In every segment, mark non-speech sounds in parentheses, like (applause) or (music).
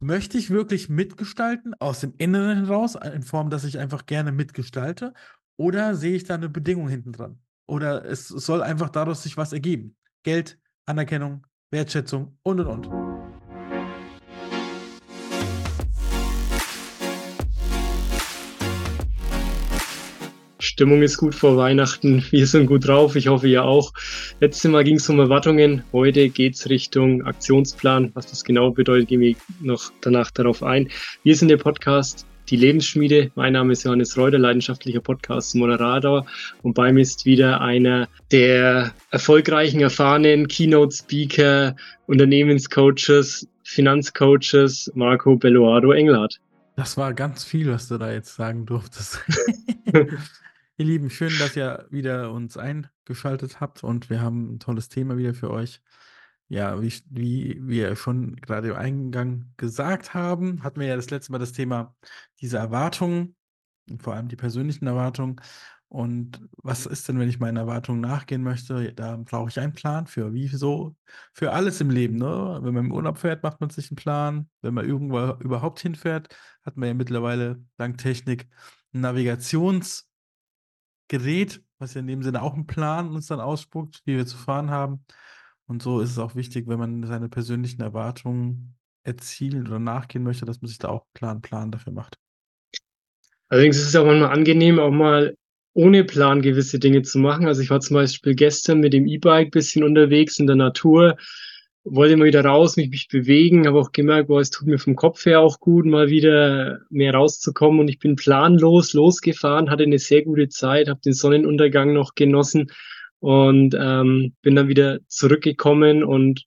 möchte ich wirklich mitgestalten, aus dem Inneren heraus, in Form, dass ich einfach gerne mitgestalte? Oder sehe ich da eine Bedingung hinten dran? Oder es soll einfach daraus sich was ergeben? Geld, Anerkennung, Wertschätzung und und und. Stimmung ist gut vor Weihnachten. (laughs) Wir sind gut drauf. Ich hoffe, ihr auch. Letztes Mal ging es um Erwartungen. Heute geht es Richtung Aktionsplan. Was das genau bedeutet, gehen wir noch danach darauf ein. Wir sind der Podcast Die Lebensschmiede. Mein Name ist Johannes Reuter, leidenschaftlicher Podcast-Moderator. Und bei mir ist wieder einer der erfolgreichen, erfahrenen Keynote-Speaker, Unternehmenscoaches, Finanzcoaches, Marco Belloardo Engelhardt. Das war ganz viel, was du da jetzt sagen durftest. (laughs) (laughs) Ihr Lieben, schön, dass ihr wieder uns eingeschaltet habt und wir haben ein tolles Thema wieder für euch. Ja, wie, wie wir schon gerade im Eingang gesagt haben, hatten wir ja das letzte Mal das Thema diese Erwartungen, vor allem die persönlichen Erwartungen. Und was ist denn, wenn ich meinen Erwartungen nachgehen möchte? Da brauche ich einen Plan für. Wie so? Für alles im Leben. Ne? Wenn man im Urlaub fährt, macht man sich einen Plan. Wenn man irgendwo überhaupt hinfährt, hat man ja mittlerweile dank Technik ein Navigations- Gerät, was ja in dem Sinne auch einen Plan uns dann ausspuckt, wie wir zu fahren haben. Und so ist es auch wichtig, wenn man seine persönlichen Erwartungen erzielen oder nachgehen möchte, dass man sich da auch einen klaren Plan dafür macht. Allerdings ist es auch manchmal angenehm, auch mal ohne Plan gewisse Dinge zu machen. Also ich war zum Beispiel gestern mit dem E-Bike ein bisschen unterwegs in der Natur wollte mal wieder raus, mich, mich bewegen, habe auch gemerkt, boah, es tut mir vom Kopf her auch gut, mal wieder mehr rauszukommen und ich bin planlos losgefahren, hatte eine sehr gute Zeit, habe den Sonnenuntergang noch genossen und ähm, bin dann wieder zurückgekommen und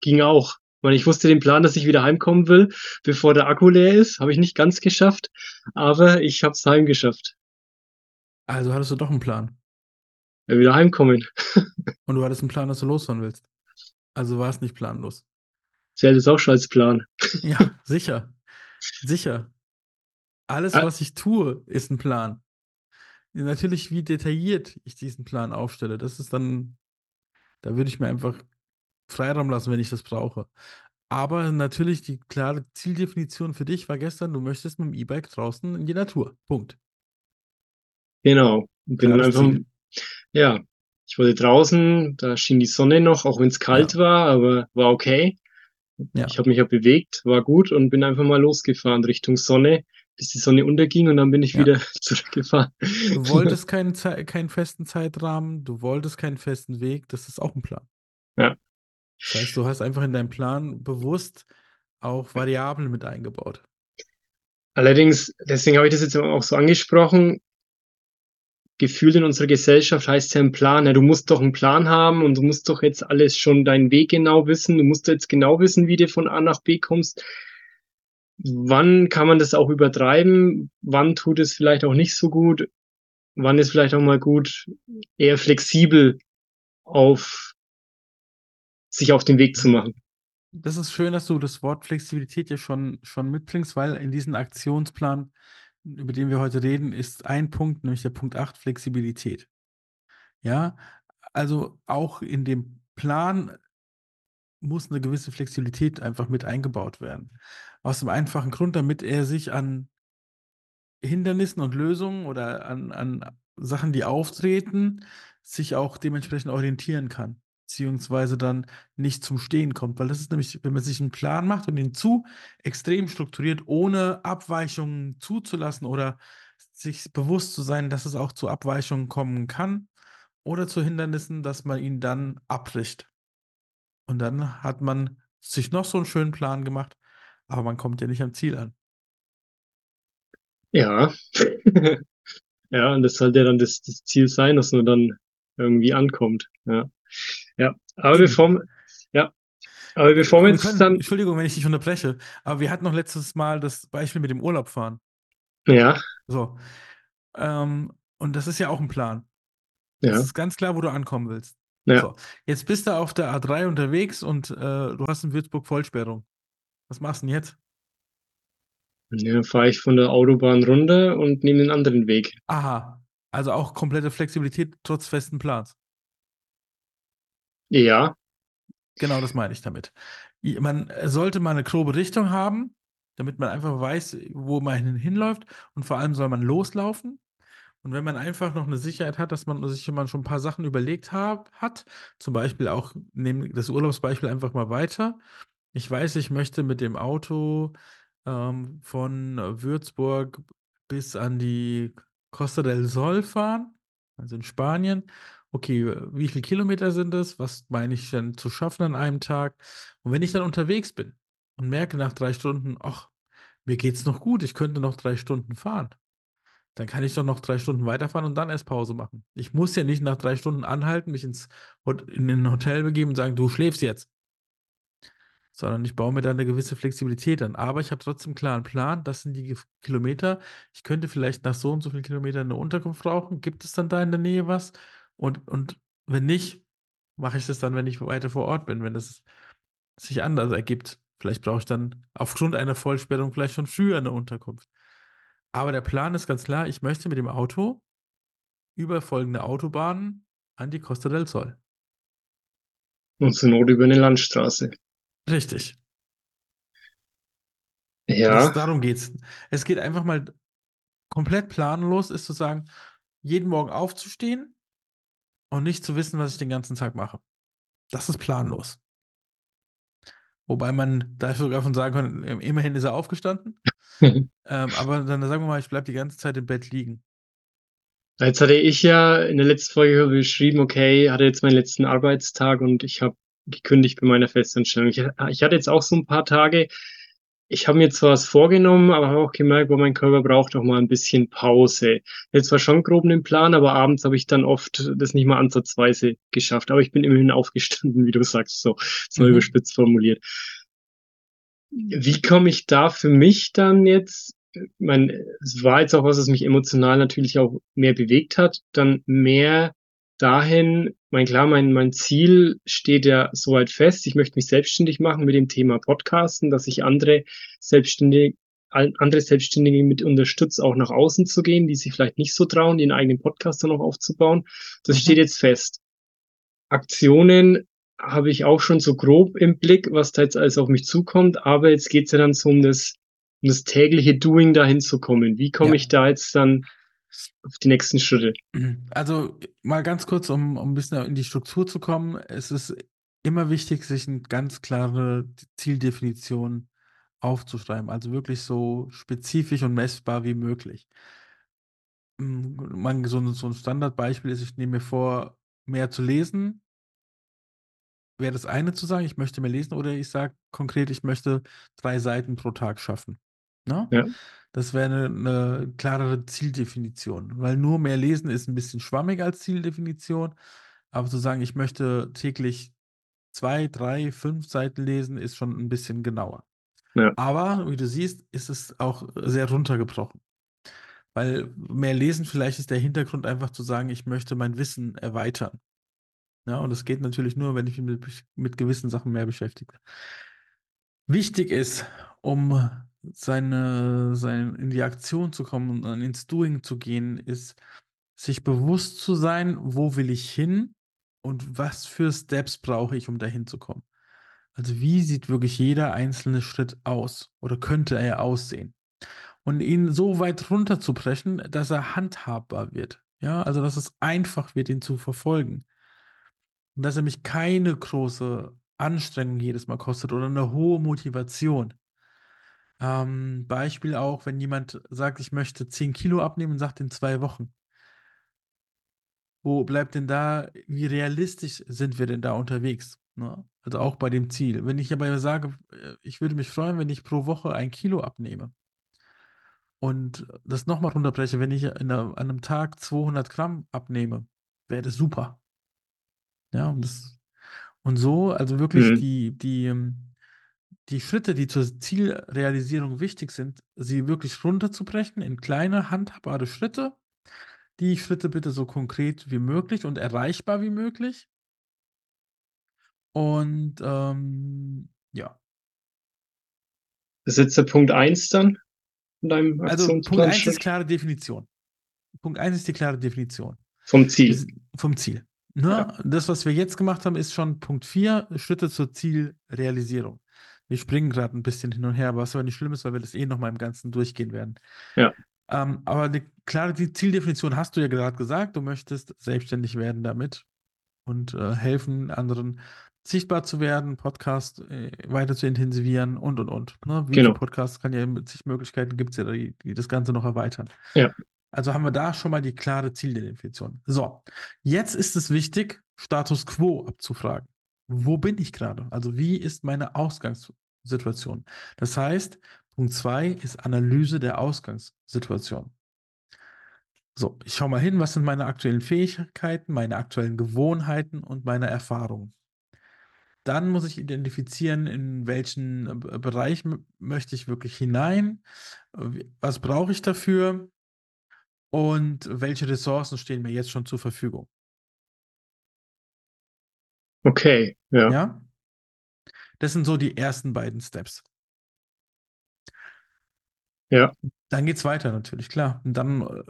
ging auch. Weil ich wusste den Plan, dass ich wieder heimkommen will, bevor der Akku leer ist. Habe ich nicht ganz geschafft, aber ich habe es heimgeschafft. Also hattest du doch einen Plan. Ja, wieder heimkommen. und du hattest einen Plan, dass du losfahren willst. Also war es nicht planlos. Zählt es auch schon als Plan. (laughs) Ja, sicher. Sicher. Alles, ah. was ich tue, ist ein Plan. Natürlich, wie detailliert ich diesen Plan aufstelle, das ist dann, da würde ich mir einfach Freiraum lassen, wenn ich das brauche. Aber natürlich, die klare Zieldefinition für dich war gestern, du möchtest mit dem E-Bike draußen in die Natur. Punkt. Genau. Bin einfach, ja, ich wollte draußen, da schien die Sonne noch, auch wenn es kalt ja. war, aber war okay. Ja. Ich habe mich ja bewegt, war gut und bin einfach mal losgefahren Richtung Sonne, bis die Sonne unterging und dann bin ich ja. wieder (laughs) zurückgefahren. Du wolltest keinen, keinen festen Zeitrahmen, du wolltest keinen festen Weg, das ist auch ein Plan. Ja. Das heißt, du hast einfach in deinem Plan bewusst auch Variablen mit eingebaut. Allerdings, deswegen habe ich das jetzt auch so angesprochen, gefühlt in unserer Gesellschaft heißt ja ein Plan, ja, du musst doch einen Plan haben und du musst doch jetzt alles schon deinen Weg genau wissen, du musst jetzt genau wissen, wie du von A nach B kommst. Wann kann man das auch übertreiben? Wann tut es vielleicht auch nicht so gut? Wann ist vielleicht auch mal gut, eher flexibel auf sich auf den Weg zu machen? Das ist schön, dass du das Wort Flexibilität ja schon, schon mitbringst, weil in diesem Aktionsplan über den wir heute reden, ist ein Punkt, nämlich der Punkt 8, Flexibilität. Ja, also auch in dem Plan muss eine gewisse Flexibilität einfach mit eingebaut werden. Aus dem einfachen Grund, damit er sich an Hindernissen und Lösungen oder an, an Sachen, die auftreten, sich auch dementsprechend orientieren kann beziehungsweise dann nicht zum Stehen kommt. Weil das ist nämlich, wenn man sich einen Plan macht und ihn zu extrem strukturiert, ohne Abweichungen zuzulassen oder sich bewusst zu sein, dass es auch zu Abweichungen kommen kann oder zu Hindernissen, dass man ihn dann abbricht. Und dann hat man sich noch so einen schönen Plan gemacht, aber man kommt ja nicht am Ziel an. Ja. (laughs) ja, und das sollte ja dann das, das Ziel sein, dass man dann irgendwie ankommt. Ja. Aber bevor, ja, aber bevor wir, wir können, dann. Entschuldigung, wenn ich dich unterbreche, aber wir hatten noch letztes Mal das Beispiel mit dem Urlaub fahren. Ja. So. Ähm, und das ist ja auch ein Plan. Ja. Das ist ganz klar, wo du ankommen willst. Ja. So. Jetzt bist du auf der A3 unterwegs und äh, du hast in Würzburg Vollsperrung. Was machst du denn jetzt? Ja, fahre ich von der Autobahn runter und nehme den anderen Weg. Aha. Also auch komplette Flexibilität trotz festen Plans. Ja. Genau, das meine ich damit. Man sollte mal eine grobe Richtung haben, damit man einfach weiß, wo man hinläuft. Und vor allem soll man loslaufen. Und wenn man einfach noch eine Sicherheit hat, dass man sich schon ein paar Sachen überlegt hab, hat, zum Beispiel auch, nehmen das Urlaubsbeispiel einfach mal weiter. Ich weiß, ich möchte mit dem Auto ähm, von Würzburg bis an die Costa del Sol fahren, also in Spanien. Okay, wie viele Kilometer sind das? Was meine ich denn zu schaffen an einem Tag? Und wenn ich dann unterwegs bin und merke nach drei Stunden, ach, mir geht's noch gut, ich könnte noch drei Stunden fahren, dann kann ich doch noch drei Stunden weiterfahren und dann erst Pause machen. Ich muss ja nicht nach drei Stunden anhalten, mich ins in ein Hotel begeben und sagen, du schläfst jetzt. Sondern ich baue mir da eine gewisse Flexibilität an. Aber ich habe trotzdem einen klaren Plan, das sind die Kilometer. Ich könnte vielleicht nach so und so vielen Kilometern eine Unterkunft brauchen. Gibt es dann da in der Nähe was? Und, und wenn nicht, mache ich das dann, wenn ich weiter vor Ort bin, wenn es sich anders ergibt. Vielleicht brauche ich dann aufgrund einer Vollsperrung vielleicht schon früher eine Unterkunft. Aber der Plan ist ganz klar, ich möchte mit dem Auto über folgende Autobahnen an die Costa del Sol. Und zur Not über eine Landstraße. Richtig. Ja. Das, darum geht's. Es geht einfach mal komplett planlos, ist zu sagen, jeden Morgen aufzustehen und nicht zu wissen, was ich den ganzen Tag mache. Das ist planlos. Wobei man da sogar von sagen kann, immerhin ist er aufgestanden. (laughs) ähm, aber dann sagen wir mal, ich bleibe die ganze Zeit im Bett liegen. Jetzt hatte ich ja in der letzten Folge beschrieben, okay, hatte jetzt meinen letzten Arbeitstag und ich habe gekündigt bei meiner Festanstellung. Ich, ich hatte jetzt auch so ein paar Tage, ich habe mir zwar was vorgenommen, aber habe auch gemerkt, wo mein Körper braucht auch mal ein bisschen Pause. Jetzt war schon grob einen Plan, aber abends habe ich dann oft das nicht mal ansatzweise geschafft. Aber ich bin immerhin aufgestanden, (laughs) wie du sagst, so, so mhm. überspitzt formuliert. Wie komme ich da für mich dann jetzt? Ich meine, es war jetzt auch was, was mich emotional natürlich auch mehr bewegt hat, dann mehr dahin, mein klar, mein, mein Ziel steht ja soweit fest. Ich möchte mich selbstständig machen mit dem Thema Podcasten, dass ich andere Selbstständige, andere Selbstständige mit unterstütze, auch nach außen zu gehen, die sich vielleicht nicht so trauen, ihren eigenen Podcast dann auch aufzubauen. Das mhm. steht jetzt fest. Aktionen habe ich auch schon so grob im Blick, was da jetzt alles auf mich zukommt, aber jetzt geht es ja dann so um das, um das tägliche Doing dahin zu kommen. Wie komme ja. ich da jetzt dann auf die nächsten Schritte? Also mal ganz kurz, um, um ein bisschen in die Struktur zu kommen. Es ist immer wichtig, sich eine ganz klare Zieldefinition aufzuschreiben. Also wirklich so spezifisch und messbar wie möglich. Man, so, so ein Standardbeispiel ist, ich nehme mir vor, mehr zu lesen. Wäre das eine zu sagen, ich möchte mehr lesen, oder ich sage konkret, ich möchte drei Seiten pro Tag schaffen. Ne? Ja. Das wäre eine, eine klarere Zieldefinition, weil nur mehr lesen ist ein bisschen schwammig als Zieldefinition, aber zu sagen, ich möchte täglich zwei, drei, fünf Seiten lesen, ist schon ein bisschen genauer. Ja. Aber wie du siehst, ist es auch sehr runtergebrochen. Weil mehr lesen, vielleicht ist der Hintergrund einfach zu sagen, ich möchte mein Wissen erweitern. Ja, und das geht natürlich nur, wenn ich mich mit, mit gewissen Sachen mehr beschäftige. Wichtig ist, um seine, sein, in die Aktion zu kommen und ins Doing zu gehen, ist, sich bewusst zu sein, wo will ich hin und was für Steps brauche ich, um dahin zu kommen. Also wie sieht wirklich jeder einzelne Schritt aus oder könnte er aussehen? Und ihn so weit runterzubrechen, dass er handhabbar wird. Ja, also dass es einfach wird, ihn zu verfolgen. Und dass er mich keine große Anstrengung jedes Mal kostet oder eine hohe Motivation. Ähm, Beispiel auch, wenn jemand sagt, ich möchte 10 Kilo abnehmen und sagt in zwei Wochen. Wo bleibt denn da, wie realistisch sind wir denn da unterwegs? Ne? Also auch bei dem Ziel. Wenn ich aber sage, äh, ich würde mich freuen, wenn ich pro Woche ein Kilo abnehme und das nochmal runterbreche, wenn ich einer, an einem Tag 200 Gramm abnehme, wäre das super. Ja, und, das, und so, also wirklich mhm. die, die, ähm, die Schritte, die zur Zielrealisierung wichtig sind, sie wirklich runterzubrechen in kleine, handhabbare Schritte. Die Schritte bitte so konkret wie möglich und erreichbar wie möglich. Und ähm, ja. Das ist jetzt der Punkt 1 dann in deinem Also Punkt 1 ist klare Definition. Punkt 1 ist die klare Definition. Vom Ziel. Vom Ziel. Ne? Ja. Das, was wir jetzt gemacht haben, ist schon Punkt 4, Schritte zur Zielrealisierung. Wir springen gerade ein bisschen hin und her, was aber nicht schlimm ist, weil wir das eh nochmal im Ganzen durchgehen werden. Ja. Ähm, aber eine klare Zieldefinition hast du ja gerade gesagt, du möchtest selbstständig werden damit und äh, helfen, anderen sichtbar zu werden, Podcast äh, weiter zu intensivieren und und und. Ne? Video Genau. Podcast kann ja mit sich Möglichkeiten gibt es ja, die, die das Ganze noch erweitern. Ja. Also haben wir da schon mal die klare Zieldefinition. So, jetzt ist es wichtig, Status quo abzufragen. Wo bin ich gerade? Also wie ist meine Ausgangssituation? Das heißt, Punkt 2 ist Analyse der Ausgangssituation. So, ich schaue mal hin, was sind meine aktuellen Fähigkeiten, meine aktuellen Gewohnheiten und meine Erfahrungen. Dann muss ich identifizieren, in welchen äh, Bereich möchte ich wirklich hinein, was brauche ich dafür und welche Ressourcen stehen mir jetzt schon zur Verfügung. Okay, ja. Ja? Das sind so die ersten beiden Steps. Ja. Dann geht es weiter natürlich, klar. Und dann äh,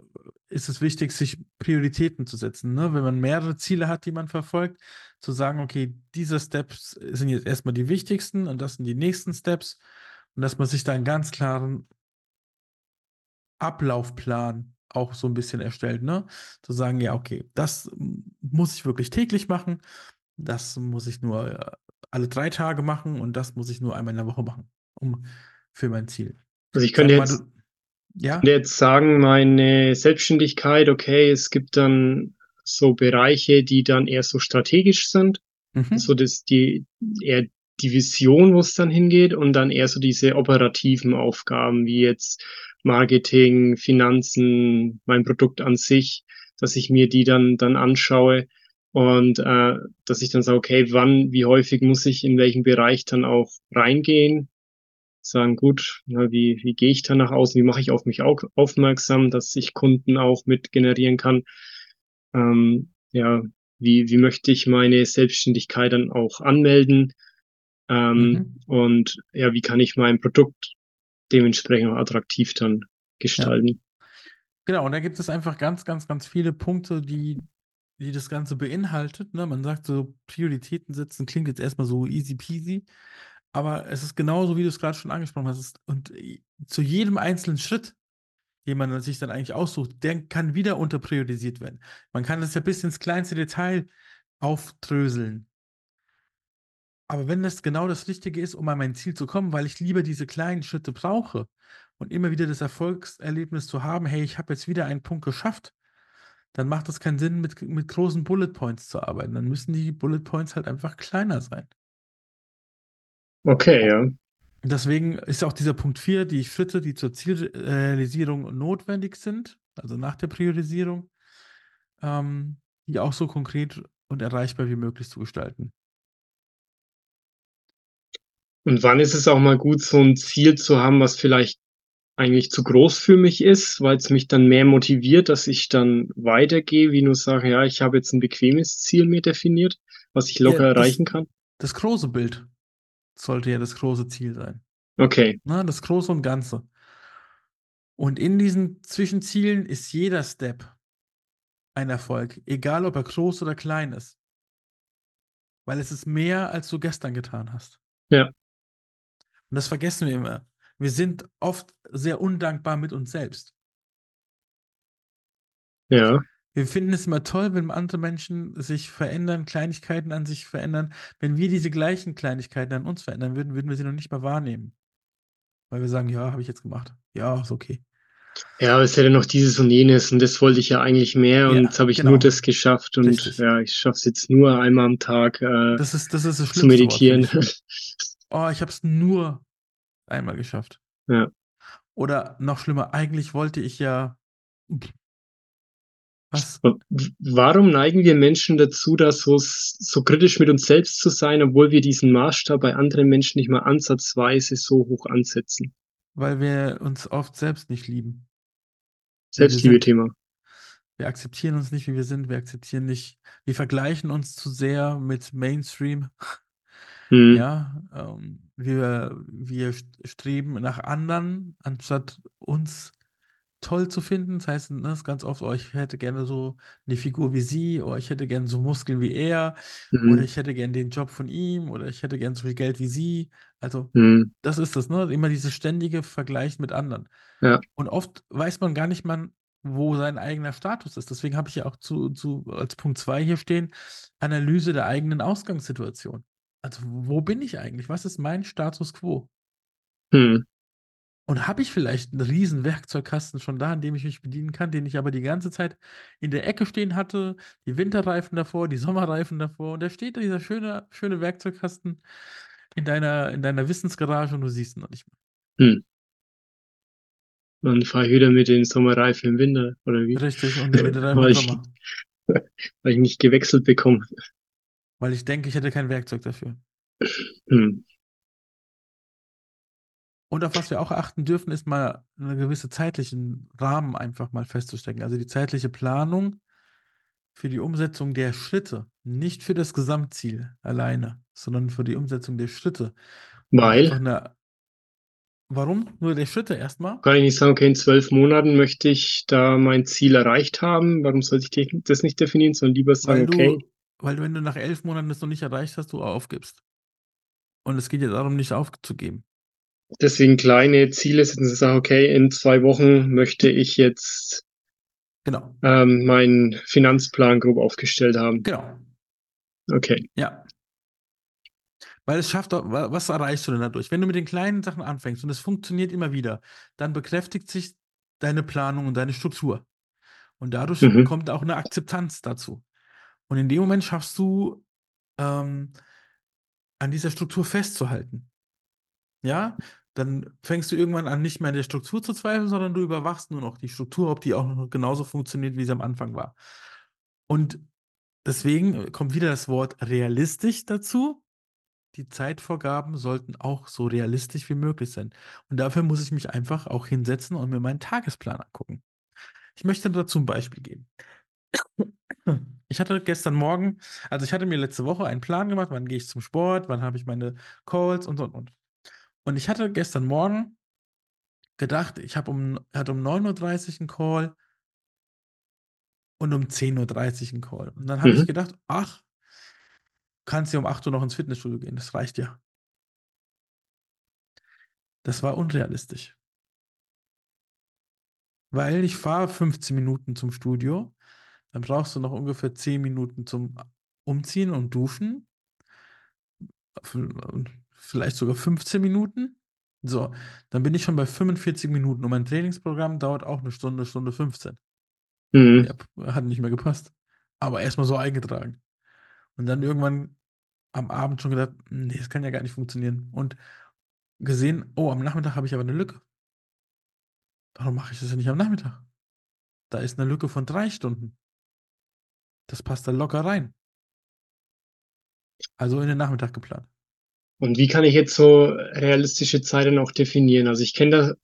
ist es wichtig, sich Prioritäten zu setzen. Ne? Wenn man mehrere Ziele hat, die man verfolgt, zu sagen, okay, diese Steps sind jetzt erstmal die wichtigsten und das sind die nächsten Steps. Und dass man sich da einen ganz klaren Ablaufplan auch so ein bisschen erstellt, ne? Zu sagen, ja, okay, das muss ich wirklich täglich machen, das muss ich nur äh, alle drei Tage machen und das muss ich nur einmal in der Woche machen, um für mein Ziel. Also ich könnte jetzt, ja, könnte jetzt sagen, meine Selbstständigkeit, okay, es gibt dann so Bereiche, die dann eher so strategisch sind, mhm. so dass die eher die Vision, wo es dann hingeht, und dann eher so diese operativen Aufgaben, wie jetzt Marketing, Finanzen, mein Produkt an sich, dass ich mir die dann, dann anschaue und äh, dass ich dann sage, okay, wann, wie häufig muss ich in welchem Bereich dann auch reingehen, sagen, gut, na, wie, wie gehe ich da nach außen, wie mache ich auf mich auch aufmerksam, dass ich Kunden auch mit generieren kann. Ähm, ja, wie, wie möchte ich meine Selbstständigkeit dann auch anmelden? Ähm, Mhm. Und ja, wie kann ich mein Produkt dementsprechend auch attraktiv dann gestalten? Genau, und da gibt es einfach ganz, ganz, ganz viele Punkte, die, die das Ganze beinhaltet. Ne? Man sagt so, Prioritäten setzen klingt jetzt erstmal so easy peasy, aber es ist genauso, wie du es gerade schon angesprochen hast. Und zu jedem einzelnen Schritt, den man sich dann eigentlich aussucht, der kann wieder unterpriorisiert werden. Man kann das ja bis ins kleinste Detail aufdröseln. Aber wenn das genau das Richtige ist, um an mein Ziel zu kommen, weil ich lieber diese kleinen Schritte brauche und immer wieder das Erfolgserlebnis zu haben, hey, ich habe jetzt wieder einen Punkt geschafft, dann macht es keinen Sinn, mit, mit großen Bullet Points zu arbeiten. Dann müssen die Bullet Points halt einfach kleiner sein. Okay, ja. Deswegen ist auch dieser Punkt 4, die Schritte, die zur Zielrealisierung notwendig sind, also nach der Priorisierung, ähm, die auch so konkret und erreichbar wie möglich zu gestalten. Und wann ist es auch mal gut, so ein Ziel zu haben, was vielleicht eigentlich zu groß für mich ist, weil es mich dann mehr motiviert, dass ich dann weitergehe, wie nur sagen, ja, ich habe jetzt ein bequemes Ziel mir definiert, was ich locker Ja, das- erreichen kann. Das große Bild sollte ja das große Ziel sein. Okay, Ne? Das Große und Ganze. Und in diesen Zwischenzielen ist jeder Step ein Erfolg, egal ob er groß oder klein ist. Weil es ist mehr, als du gestern getan hast. Ja. Und das vergessen wir immer. Wir sind oft sehr undankbar mit uns selbst. ja, Wir finden es immer toll, wenn andere Menschen sich verändern, Kleinigkeiten an sich verändern. Wenn wir diese gleichen Kleinigkeiten an uns verändern würden, würden wir sie noch nicht mal wahrnehmen. Weil wir sagen, ja, habe ich jetzt gemacht. Ja, ist okay. ja, aber es hätte noch dieses und jenes und das wollte ich ja eigentlich mehr und Ja, jetzt habe ich genau. nur das geschafft und Richtig. ja, ich schaffe es jetzt nur einmal am Tag äh, Das ist, das ist das zu Wort, meditieren. ich. (laughs) Oh, ich habe es nur einmal geschafft. Ja. Oder noch schlimmer, eigentlich wollte ich ja. Was? Warum neigen wir Menschen dazu, da so, so kritisch mit uns selbst zu sein, obwohl wir diesen Maßstab bei anderen Menschen nicht mal ansatzweise so hoch ansetzen? Weil wir uns oft selbst nicht lieben. Selbstliebe-Thema. Wir akzeptieren uns nicht, wie wir sind. Wir akzeptieren nicht, wir vergleichen uns zu sehr mit Mainstream. Hm. Ja, ähm, wir, wir st- streben nach anderen, anstatt uns toll zu finden. Das heißt, ne, ist ganz oft, oh, ich hätte gerne so eine Figur wie sie, oder ich hätte gerne so Muskeln wie er, oder Mhm. ich hätte gerne den Job von ihm, oder ich hätte gerne so viel Geld wie sie. Also, Mhm. das ist das, ne? Immer dieses ständige Vergleichen mit anderen. Ja. Und oft weiß man gar nicht mal, wo sein eigener Status ist. Deswegen habe ich ja auch zu, zu als Punkt 2 hier stehen, Analyse der eigenen Ausgangssituation. Also, wo bin ich eigentlich? Was ist mein Status quo? Mhm. Und habe ich vielleicht 'n riesen Werkzeugkasten schon da, an dem ich mich bedienen kann, den ich aber die ganze Zeit in der Ecke stehen hatte, die Winterreifen davor, die Sommerreifen davor und da steht dieser schöne schöne Werkzeugkasten in deiner in deiner Wissensgarage und du siehst ihn noch nicht mal. Mhm. Dann fahre ich wieder mit den Sommerreifen im Winter, oder wie? Richtig, und den Winterreifen Weil im ich Sommer. (laughs) weil ich nicht gewechselt bekomme. Weil ich denke, ich hätte kein Werkzeug dafür. Mhm. Und auf was wir auch achten dürfen, ist mal 'ne gewisse zeitlichen Rahmen einfach mal festzustecken. Also, die zeitliche Planung für die Umsetzung der Schritte, nicht für das Gesamtziel alleine, sondern für die Umsetzung der Schritte. Weil? 'ne Warum? Nur der Schritte erst mal? Kann ich nicht sagen: „Okay, in 12 Monaten möchte ich da mein Ziel erreicht haben.“ Warum sollte ich das nicht definieren, sondern lieber sagen: „Okay“ du weil wenn du nach 11 Monaten das noch nicht erreicht hast, du aufgibst. Und es geht ja darum, nicht aufzugeben. Deswegen kleine Ziele setzen, zu sagen: „Okay, in 2 Wochen möchte ich jetzt“ Genau. „ähm, meinen Finanzplan grob aufgestellt haben.“ Genau. Okay. Ja. Weil es schafft was erreichst du denn dadurch? Wenn du mit den kleinen Sachen anfängst und es funktioniert immer wieder, dann bekräftigt sich deine Planung und deine Struktur. Und dadurch Mhm. kommt auch 'ne Akzeptanz dazu. Und in dem Moment schaffst du, ähm, an dieser Struktur festzuhalten. Ja? Dann fängst du irgendwann an, nicht mehr an der Struktur zu zweifeln, sondern du überwachst nur noch die Struktur, ob die auch noch genauso funktioniert, wie sie am Anfang war. Und deswegen kommt wieder das Wort realistisch dazu. Die Zeitvorgaben sollten auch so realistisch wie möglich sein. Und dafür muss ich mich einfach auch hinsetzen und mir meinen Tagesplan angucken. Ich möchte dazu 'n Beispiel geben. (laughs) Ich hatte gestern Morgen also, ich hatte mir letzte Woche einen Plan gemacht, wann gehe ich zum Sport, wann habe ich meine Calls und, und, und. Und ich hatte gestern Morgen gedacht, ich habe um hatte um 9:30 'n Call und um 10:30 'n Call. Und dann habe ich Mhm. gedacht: „Ach“ „kannst ja um 8:00 noch ins Fitnessstudio gehen, das reicht ja.“ Das war unrealistisch. Weil ich fahre 15 Minuten zum Studio, dann brauchst du noch ungefähr 10 Minuten zum Umziehen und Duschen. Vielleicht sogar 15 Minuten. So, dann bin ich schon bei 45 Minuten und mein Trainingsprogramm dauert auch 'ne Stunde, Stunde 15. Mhm. Ja, hat nicht mehr gepasst. Aber erst mal so eingetragen. Und dann irgendwann am Abend schon gedacht: „Ne, das kann ja gar nicht funktionieren.“ Und gesehen: „Oh, am Nachmittag habe ich aber 'ne Lücke.“ Warum mache ich das denn nicht am Nachmittag? Da ist 'ne Lücke von 3 Stunden. Das passt da locker rein. Also in den Nachmittag geplant. Und wie kann ich jetzt so realistische Zeit dann auch definieren? Also, ich kenne da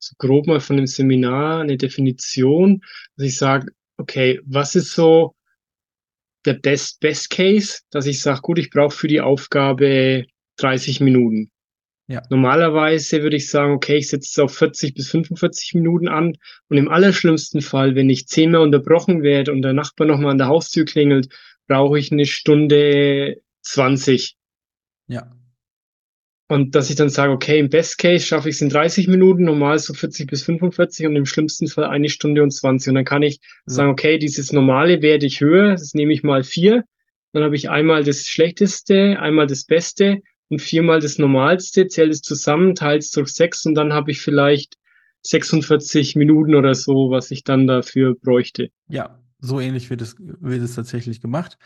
so grob mal von 'nem Seminar 'ne Definition, dass ich sage: „Okay, was ist so der Best Best Case?“ Dass ich sage: „Gut, ich brauche für die Aufgabe 30 Minuten.“ Ja. Normalerweise würde ich sagen: „Okay, ich setze es auf 40 bis 45 Minuten an.“ Und im allerschlimmsten Fall, wenn ich zehnmal unterbrochen werde und der Nachbar noch mal an der Haustür klingelt, brauche ich 'ne Stunde 20. Ja. Und dass ich dann sage: „Okay, im Best Case schaffe ich's in 30 Minuten, normal so 40 bis 45 und im schlimmsten Fall 1 Stunde und 20.“ Und dann kann ich sagen: So. „Okay, dieses Normale werte ich höher, das nehme ich mal 4. Dann habe ich einmal das Schlechteste, einmal das Beste und viermal das Normalste, zähle es zusammen, teile es durch 6 und dann habe ich vielleicht 46 Minuten oder so, was ich dann dafür bräuchte.“ Ja, so ähnlich wird es wird es tatsächlich gemacht.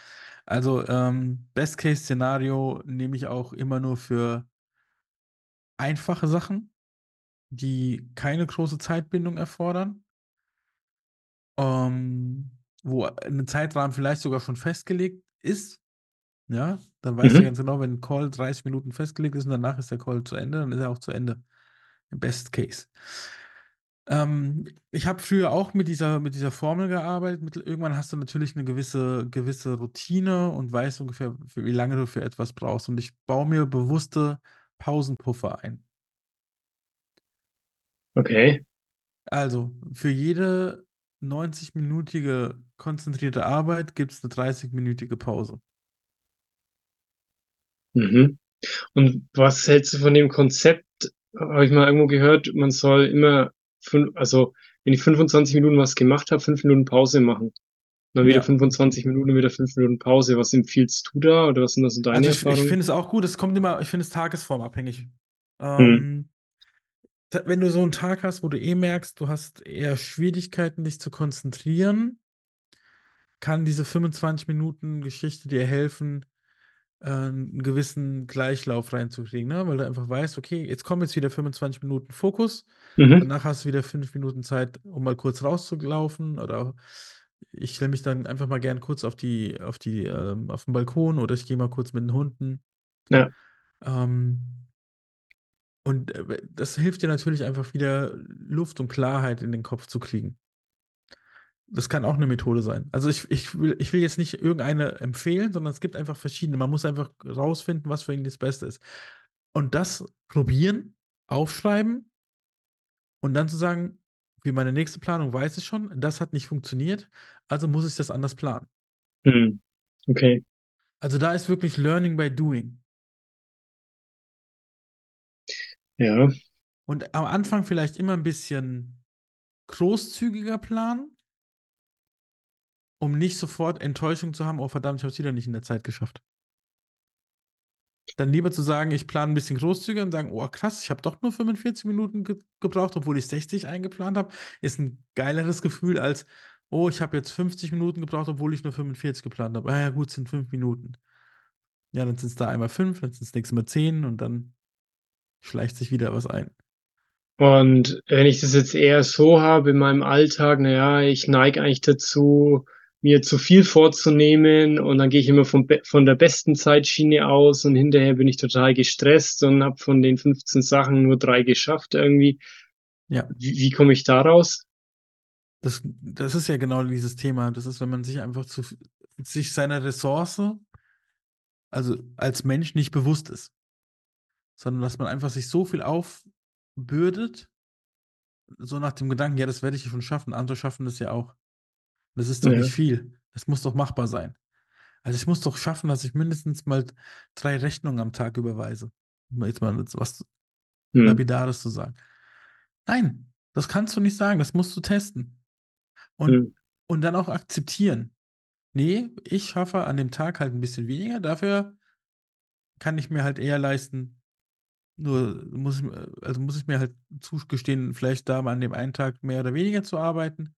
Also, ähm, Best Case Szenario nehme ich auch immer nur für einfache Sachen, die keine große Zeitbindung erfordern. Ähm, wo 'n Zeitrahmen vielleicht sogar schon festgelegt ist. Ja, dann weißt du Mhm. ganz genau, wenn 'n Call 30 Minuten festgelegt ist und danach ist der Call zu Ende, dann ist er auch zu Ende. Im Best Case. Ähm, ich habe früher auch mit dieser mit dieser Formel gearbeitet. Mittel irgendwann hast du natürlich 'ne gewisse gewisse Routine und weißt ungefähr, wie lange du für etwas brauchst. Und ich baue mir bewusste Pausenpuffer ein. Okay. Also, für jede 90-minütige konzentrierte Arbeit gibt es eine 30-minütige Pause. Mhm. Und was hältst du von dem Konzept? Habe ich mal irgendwo gehört, man soll immer fünf, also wenn ich 25 Minuten was gemacht habe, fünf Minuten Pause machen. Dann wieder Ja. 25 Minuten, wieder fünf Minuten Pause. Was empfiehlst du da oder was sind das so deine Also ich, ich finde es auch gut, es kommt immer, ich finde es tagesformabhängig. Hm. Ähm, da- wenn du so einen Tag hast, wo du eh merkst, du hast eher Schwierigkeiten, dich zu konzentrieren, kann diese 25 Minuten Geschichte dir helfen, einen gewissen Gleichlauf reinzukriegen, ne? Weil du einfach weißt, okay, jetzt kommen jetzt wieder 25 Minuten Fokus, Mhm. danach hast du wieder fünf Minuten Zeit, um mal kurz rauszulaufen oder ich stelle mich dann einfach mal gern kurz auf die, auf die, ähm, auf den Balkon oder ich gehe mal kurz mit den Hunden. Ja. Ähm, und äh, das hilft dir natürlich einfach wieder Luft und Klarheit in den Kopf zu kriegen. Das kann auch eine Methode sein. Also ich, ich, will, ich will jetzt nicht irgendeine empfehlen, sondern es gibt einfach verschiedene. Man muss einfach rausfinden, was für ihn das Beste ist. Und das probieren, aufschreiben und dann zu sagen, wie meine nächste Planung weiß ich schon, das hat nicht funktioniert, also muss ich das anders planen. Hm. Okay. Also da ist wirklich Learning by Doing. Ja. Und am Anfang vielleicht immer ein bisschen großzügiger planen, um nicht sofort Enttäuschung zu haben, oh verdammt, ich habe es wieder nicht in der Zeit geschafft. Dann lieber zu sagen, ich plane ein bisschen großzügiger und sagen, oh krass, ich habe doch nur 45 Minuten ge gebraucht, obwohl ich 60 eingeplant habe, ist ein geileres Gefühl als, oh, ich habe jetzt 50 Minuten gebraucht, obwohl ich nur 45 geplant habe. Ah ja, gut, sind fünf Minuten. Ja, dann sind es da einmal fünf, dann sind es nächstes Mal zehn und dann schleicht sich wieder was ein. Und wenn ich das jetzt eher so habe in meinem Alltag, naja, ich neige eigentlich dazu, mir zu viel vorzunehmen und dann gehe ich immer Be von der besten Zeitschiene aus und hinterher bin ich total gestresst und habe von den 15 Sachen nur drei geschafft irgendwie. Ja. Wie, wie komme ich da raus? Das, das ist ja genau dieses Thema. Das ist, wenn man sich einfach zu sich seiner Ressource, also als Mensch nicht bewusst ist, sondern dass man einfach sich so viel aufbürdet, so nach dem Gedanken, ja, das werde ich schon schaffen, andere schaffen das ja auch. Das ist doch Ja. nicht viel. Das muss doch machbar sein. Also ich muss doch schaffen, dass ich mindestens mal drei Rechnungen am Tag überweise. Um jetzt mal was Hm. Lapidares zu sagen. Nein, das kannst du nicht sagen, das musst du testen. Und, Hm. und dann auch akzeptieren. Nee, ich schaffe an dem Tag halt ein bisschen weniger, dafür kann ich mir halt eher leisten, nur muss ich, also muss ich mir halt zugestehen, vielleicht da mal an dem einen Tag mehr oder weniger zu arbeiten.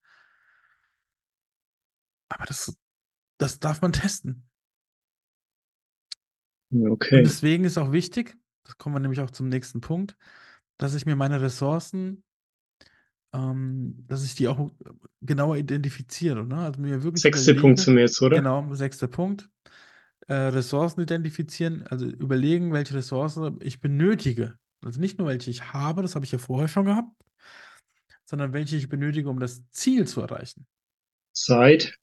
Aber das, das darf man testen. Und Okay. deswegen ist auch wichtig, das kommen wir nämlich auch zum nächsten Punkt, dass ich mir meine Ressourcen, ähm, dass ich die auch genauer identifiziere. Ne? Also mir wirklich Sechster Punkt sind wir jetzt, oder? genau, sechster Punkt, äh, Ressourcen identifizieren, also überlegen, welche Ressource ich benötige. Also nicht nur welche ich habe, das habe ich ja vorher schon gehabt, sondern welche ich benötige, um das Ziel zu erreichen. Zeit.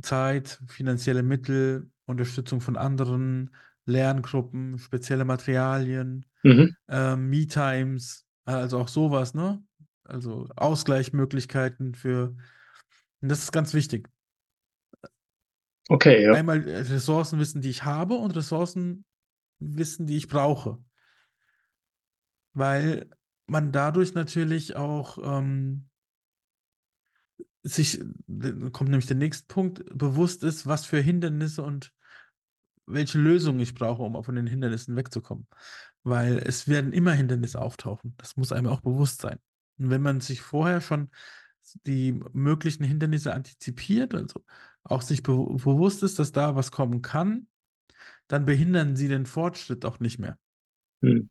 Zeit, finanzielle Mittel, Unterstützung von anderen, Lerngruppen, spezielle Materialien, Mhm. ähm, Me-Times, also auch sowas, ne? Also Ausgleichsmöglichkeiten für, und das ist ganz wichtig. Okay, ja. Einmal äh, Ressourcen wissen, die ich habe und Ressourcen wissen, die ich brauche. Weil man dadurch natürlich auch ähm, sich, da kommt nämlich der nächste Punkt, bewusst ist, was für Hindernisse und welche Lösungen ich brauche, um von den Hindernissen wegzukommen. Weil es werden immer Hindernisse auftauchen. Das muss einem auch bewusst sein. Und wenn man sich vorher schon die möglichen Hindernisse antizipiert, also auch sich be bewusst ist, dass da was kommen kann, dann behindern sie den Fortschritt auch nicht mehr. Hm.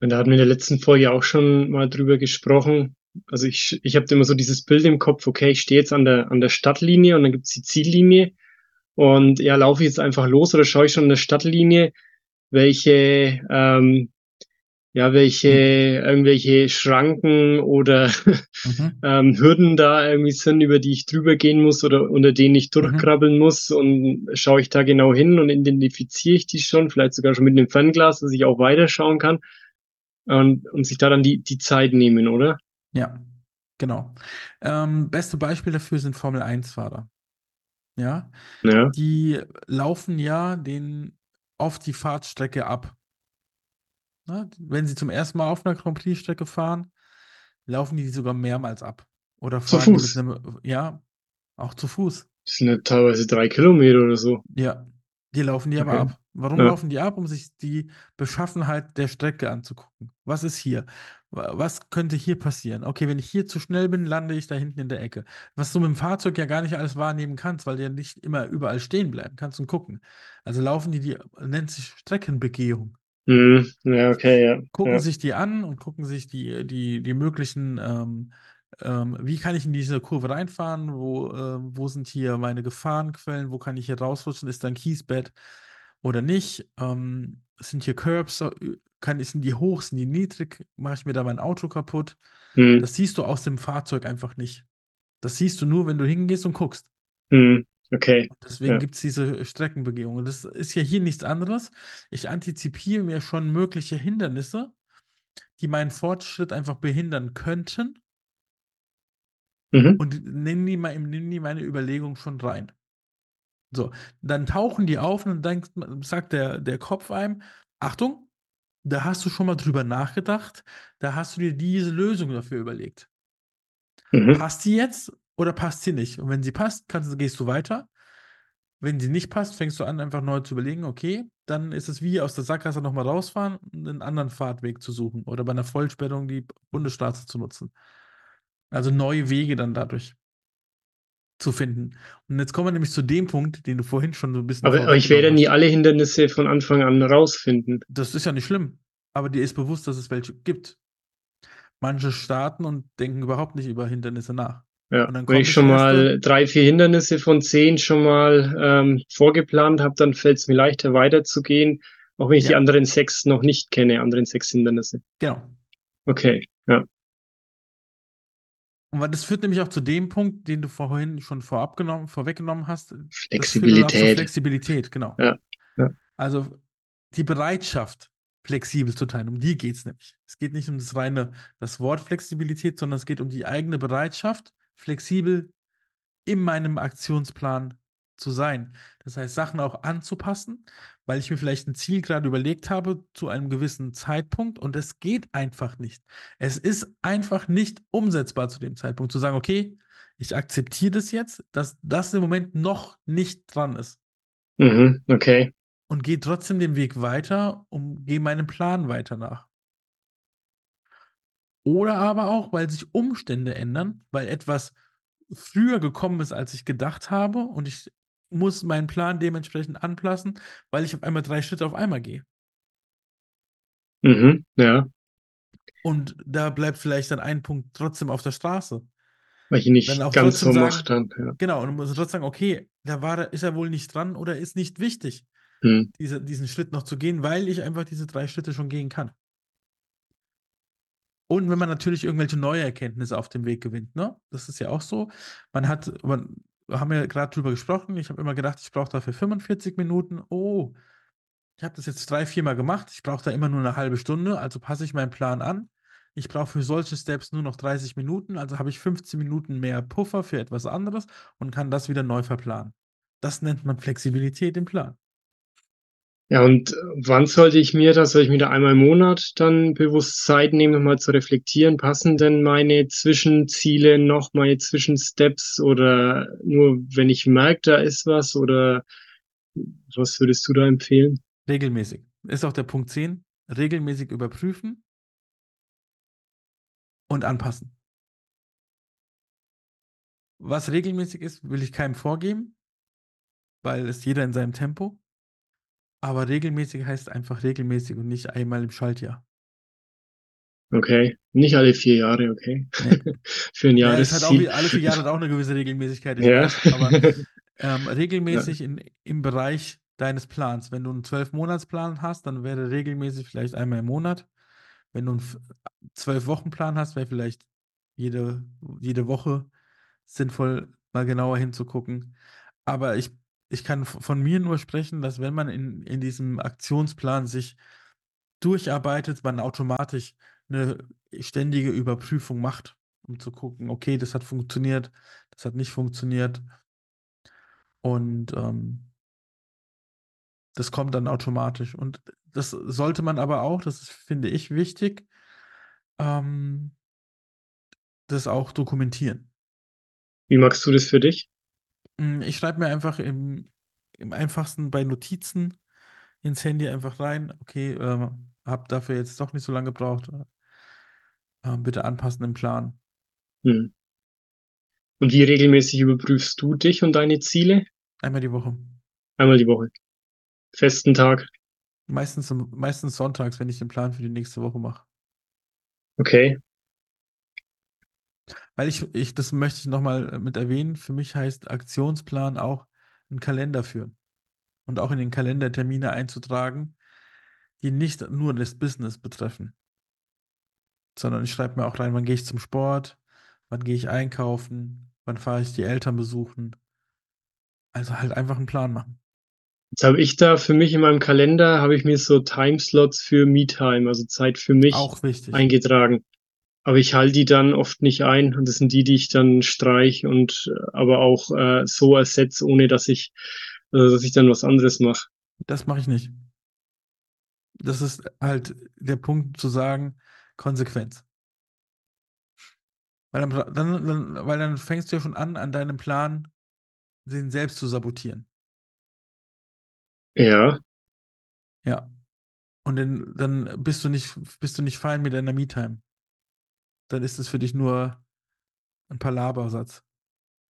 Und da hatten wir in der letzten Folge auch schon mal drüber gesprochen. Also ich, ich habe immer so dieses Bild im Kopf, okay, ich stehe jetzt an der, an der Stadtlinie und dann gibt's die Ziellinie. Und ja, laufe ich jetzt einfach los oder schaue ich schon an der Stadtlinie, welche, ähm, ja, welche, irgendwelche Schranken oder Mhm. (laughs) ähm, Hürden da irgendwie sind, über die ich drüber gehen muss oder unter denen ich durchkrabbeln muss und schaue ich da genau hin und identifiziere ich die schon, vielleicht sogar schon mit einem Fernglas, dass ich auch weiterschauen kann und, und sich da dann die, die Zeit nehmen, oder? Ja, Genau. Ähm, beste Beispiel dafür sind Formel-1-Fahrer. Ja, Ja. die laufen ja den auf die Fahrtstrecke ab. Ne? Wenn sie zum ersten Mal auf einer Grand Prix-Strecke fahren, laufen die sogar mehrmals ab. Oder Zu fahren die Fuß? einem, ja, auch zu Fuß. Das sind ja teilweise drei Kilometer oder so. Ja, die laufen die aber Okay. ab. Warum Ja. laufen die ab? Um sich die Beschaffenheit der Strecke anzugucken. Was ist hier? Wa- Was könnte hier passieren? Okay, wenn ich hier zu schnell bin, lande ich da hinten in der Ecke. Was du mit dem Fahrzeug ja gar nicht alles wahrnehmen kannst, weil du ja nicht immer überall stehen bleiben kannst und gucken. Also laufen die, die nennt sich Streckenbegehung. Mhm. Ja, okay, ja. Gucken Ja. sich die an und gucken sich die, die, die möglichen, ähm, ähm, wie kann ich in diese Kurve reinfahren, wo, ähm, wo sind hier meine Gefahrenquellen, wo kann ich hier rausrutschen, ist da ein Kiesbett oder nicht, ähm, sind hier Curbs, äh, kann, sind die hoch, sind die niedrig, mache ich mir da mein Auto kaputt. Mhm. Das siehst du aus dem Fahrzeug einfach nicht. Das siehst du nur, wenn du hingehst und guckst. Mhm. Okay. Deswegen Ja. gibt es diese Streckenbegehung. Und das ist ja hier nichts anderes. Ich antizipiere mir schon mögliche Hindernisse, die meinen Fortschritt einfach behindern könnten Mhm. und nehme die, mal, nehm die meine Überlegung schon rein. So, dann tauchen die auf und dann sagt der, der Kopf einem, Achtung, da hast du schon mal drüber nachgedacht, da hast du dir diese Lösung dafür überlegt. Mhm. Passt die jetzt oder passt sie nicht? Und wenn sie passt, kannst, gehst du weiter. Wenn sie nicht passt, fängst du an, einfach neu zu überlegen, okay, dann ist es wie aus der Sackgasse nochmal rausfahren und einen anderen Fahrtweg zu suchen oder bei einer Vollsperrung die Bundesstraße zu nutzen. Also neue Wege dann dadurch zu finden. Und jetzt kommen wir nämlich zu dem Punkt, den du vorhin schon so ein bisschen Aber, aber ich werde nie alle Hindernisse von Anfang an rausfinden. Das ist ja nicht schlimm, aber dir ist bewusst, dass es welche gibt. Manche starten und denken überhaupt nicht über Hindernisse nach. Ja. Wenn ich schon mal drei, vier Hindernisse von zehn schon mal ähm, vorgeplant habe, dann fällt es mir leichter weiterzugehen, auch wenn ich die Ja. anderen sechs noch nicht kenne, anderen sechs Hindernisse. Genau. Okay. Ja. Und das führt nämlich auch zu dem Punkt, den du vorhin schon vorab genommen, vorweggenommen hast. Flexibilität. Flexibilität, genau. Ja, ja. Also die Bereitschaft, flexibel zu teilen, um die geht es nämlich. Es geht nicht um das reine, das Wort Flexibilität, sondern es geht um die eigene Bereitschaft, flexibel in meinem Aktionsplan zu sein. Das heißt, Sachen auch anzupassen, weil ich mir vielleicht ein Ziel gerade überlegt habe zu einem gewissen Zeitpunkt und es geht einfach nicht. Es ist einfach nicht umsetzbar zu dem Zeitpunkt zu sagen, okay, ich akzeptiere das jetzt, dass das im Moment noch nicht dran ist Mhm. Okay. und gehe trotzdem den Weg weiter und gehe meinem Plan weiter nach. Oder aber auch, weil sich Umstände ändern, weil etwas früher gekommen ist, als ich gedacht habe und ich muss meinen Plan dementsprechend anpassen, weil ich auf einmal drei Schritte auf einmal gehe. Mhm. Ja. Und da bleibt vielleicht dann ein Punkt trotzdem auf der Straße. Weil ich nicht ganz so mache dann. Ja. Genau, und du musst trotzdem sagen, okay, da war, ist er wohl nicht dran oder ist nicht wichtig, Mhm. diese, diesen Schritt noch zu gehen, weil ich einfach diese drei Schritte schon gehen kann. Und wenn man natürlich irgendwelche neue Erkenntnisse auf dem Weg gewinnt, ne? Das ist ja auch so. Man hat, man, haben ja gerade drüber gesprochen, ich habe immer gedacht, ich brauche dafür 45 Minuten. Oh, ich habe das jetzt drei, viermal gemacht, ich brauche da immer nur eine halbe Stunde, also passe ich meinen Plan an. Ich brauche für solche Steps nur noch 30 Minuten, also habe ich 15 Minuten mehr Puffer für etwas anderes und kann das wieder neu verplanen. Das nennt man Flexibilität im Plan. Ja, und wann sollte ich mir das, soll ich mir da einmal im Monat dann bewusst Zeit nehmen, nochmal zu reflektieren? Passen denn meine Zwischenziele noch, meine Zwischensteps oder nur wenn ich merke, da ist was oder was würdest du da empfehlen? Regelmäßig. Ist auch der Punkt 10. Regelmäßig überprüfen und anpassen. Was regelmäßig ist, will ich keinem vorgeben, weil es jeder in seinem Tempo. Aber regelmäßig heißt einfach regelmäßig und nicht einmal im Schaltjahr. Okay, nicht alle vier Jahre, okay. Nee. (laughs) Für ein Ja, es hat auch, alle vier Jahre hat auch eine gewisse Regelmäßigkeit, Ja. weiß, aber (laughs) ähm, regelmäßig in, im Bereich deines Plans. Wenn du einen Zwölf-Monats-Plan hast, dann wäre regelmäßig vielleicht einmal im Monat. Wenn du einen Zwölf-Wochen-Plan hast, wäre vielleicht jede, jede Woche sinnvoll, mal genauer hinzugucken. Aber ich, ich kann von mir nur sprechen, dass wenn man in, in diesem Aktionsplan sich durcharbeitet, man automatisch eine ständige Überprüfung macht. um zu gucken, okay, das hat funktioniert, das hat nicht funktioniert. Und ähm, das kommt dann automatisch. Und das sollte man aber auch, das ist, finde ich, wichtig, ähm, das auch dokumentieren. Wie magst du das für dich? Hm, ich schreibe mir einfach im, im einfachsten bei Notizen ins Handy einfach rein, okay, äh, habe dafür jetzt doch nicht so lange gebraucht. Äh, bitte anpassen im Plan. Hm. Und wie regelmäßig überprüfst du dich und deine Ziele? Einmal die Woche. Einmal die Woche. Festen Tag. Meistens, meistens sonntags, wenn ich den Plan für die nächste Woche mache. Okay. Weil ich, ich, das möchte ich nochmal mit erwähnen, für mich heißt Aktionsplan auch einen Kalender führen. Und auch in den Kalender Termine einzutragen, die nicht nur das Business betreffen. Sondern ich schreibe mir auch rein, wann gehe ich zum Sport, wann gehe ich einkaufen, wann fahre ich die Eltern besuchen. Also halt einfach einen Plan machen. Jetzt habe ich da für mich in meinem Kalender, habe ich mir so Timeslots für Me-Time, also Zeit für mich, eingetragen. Aber ich halte die dann oft nicht ein und das sind die, die ich dann streich und äh, aber auch äh, so ersetze, ohne dass ich, also dass ich dann was anderes mache. Das mache ich nicht. Das ist halt der Punkt zu sagen, Konsequenz. Weil dann, dann, dann, weil dann fängst du ja schon an, an deinem Plan den selbst zu sabotieren. Ja. Ja. Und dann, dann bist du nicht, bist du nicht fein mit deiner Me-Time. Dann ist es für dich nur ein Palabersatz.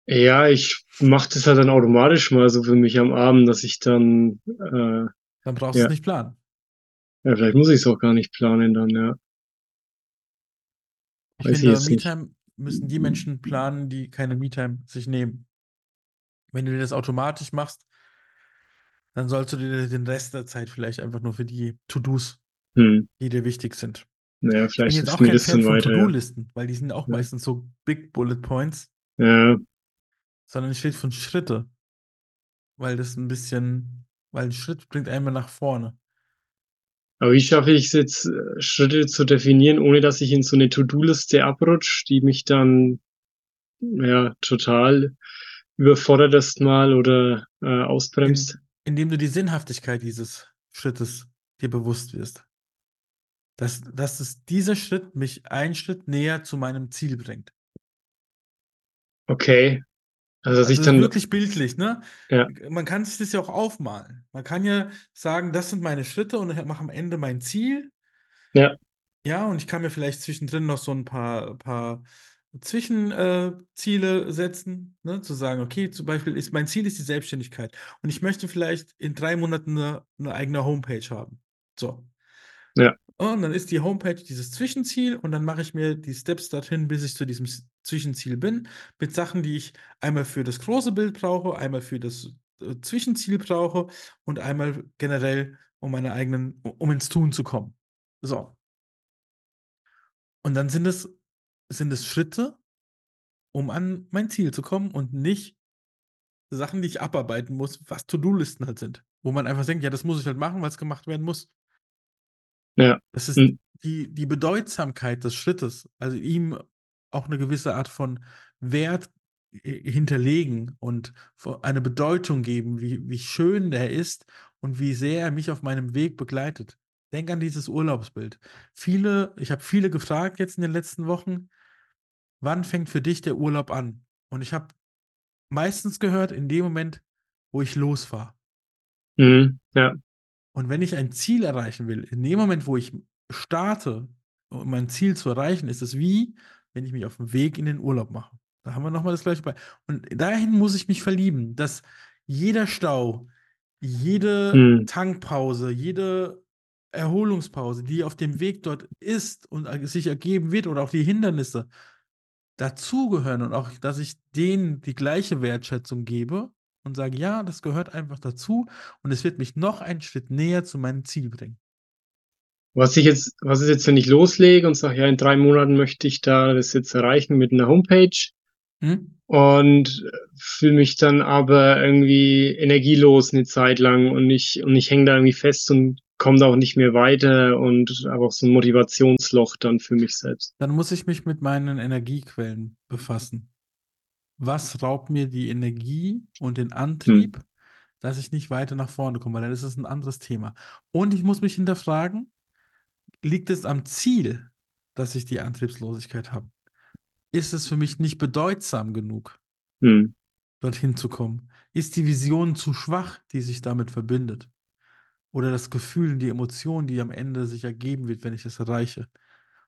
Ja, ich mache das halt dann automatisch mal so für mich am Abend, dass ich dann. Äh, dann brauchst ja. du es nicht planen. Ja, vielleicht muss ich es auch gar nicht planen dann, ja. Ich Weiß finde, Me-Time müssen die Menschen planen, die keine Me-Time sich nehmen. Wenn du das automatisch machst, dann sollst du dir den Rest der Zeit vielleicht einfach nur für die To-Dos, hm. die dir wichtig sind. Naja, vielleicht ich bin jetzt auch kein Fan von To-Do-Listen, weil die sind auch ja. meistens so Big Bullet Points. Ja. Sondern es steht von Schritte. Weil das ein bisschen, weil ein Schritt bringt einmal nach vorne. Aber wie schaffe ich es jetzt, äh, Schritte zu definieren, ohne dass ich in so eine To-Do-Liste abrutsche, die mich dann ja total überfordert erstmal oder äh, ausbremst? In, indem du die Sinnhaftigkeit dieses Schrittes dir bewusst wirst. Dass, dass es dieser Schritt mich einen Schritt näher zu meinem Ziel bringt. Okay. Also, dass also ich dann. wirklich bildlich, ne? Ja. Man kann sich das ja auch aufmalen. Man kann ja sagen, das sind meine Schritte und ich mache am Ende mein Ziel. Ja. Ja, und ich kann mir vielleicht zwischendrin noch so ein paar, paar Zwischenziele äh, setzen, ne? zu sagen, okay, zum Beispiel ist mein Ziel ist die Selbstständigkeit und ich möchte vielleicht in drei Monaten eine, eine eigene Homepage haben. So. Ja. Und dann ist die Homepage dieses Zwischenziel und dann mache ich mir die Steps dorthin, bis ich zu diesem Zwischenziel bin, mit Sachen, die ich einmal für das große Bild brauche, einmal für das äh, Zwischenziel brauche und einmal generell, um meine eigenen, um ins Tun zu kommen. So. Und dann sind es, sind es Schritte, um an mein Ziel zu kommen und nicht Sachen, die ich abarbeiten muss, was To-Do-Listen halt sind. Wo man einfach denkt, ja, das muss ich halt machen, weil es gemacht werden muss. Ja. Das ist mhm. die, die Bedeutsamkeit des Schrittes, also ihm auch eine gewisse Art von Wert hinterlegen und eine Bedeutung geben, wie, wie schön der ist und wie sehr er mich auf meinem Weg begleitet. Denk an dieses Urlaubsbild. Viele, ich habe viele gefragt jetzt in den letzten Wochen, wann fängt für dich der Urlaub an? Und ich habe meistens gehört, in dem Moment, wo ich losfahre. Mhm, ja. Und wenn ich ein Ziel erreichen will, in dem Moment, wo ich starte, um mein Ziel zu erreichen, ist es wie, wenn ich mich auf den Weg in den Urlaub mache. Da haben wir nochmal das gleiche bei. Und dahin muss ich mich verlieben, dass jeder Stau, jede hm. Tankpause, jede Erholungspause, die auf dem Weg dort ist und sich ergeben wird oder auch die Hindernisse dazugehören und auch, dass ich denen die gleiche Wertschätzung gebe und sage, ja, das gehört einfach dazu und es wird mich noch einen Schritt näher zu meinem Ziel bringen. Was ich jetzt, was ist jetzt, wenn ich loslege und sage, ja, in drei Monaten möchte ich da das jetzt erreichen mit einer Homepage hm? und fühle mich dann aber irgendwie energielos eine Zeit lang und ich, und ich hänge da irgendwie fest und komme da auch nicht mehr weiter und habe auch so ein Motivationsloch dann für mich selbst. Dann muss ich mich mit meinen Energiequellen befassen. Was raubt mir die Energie und den Antrieb, Hm. dass ich nicht weiter nach vorne komme? Weil dann ist es ein anderes Thema. Und ich muss mich hinterfragen, liegt es am Ziel, dass ich die Antriebslosigkeit habe? Ist es für mich nicht bedeutsam genug, Hm. dorthin zu kommen? Ist die Vision zu schwach, die sich damit verbindet? Oder das Gefühl, die Emotion, die am Ende sich ergeben wird, wenn ich es erreiche?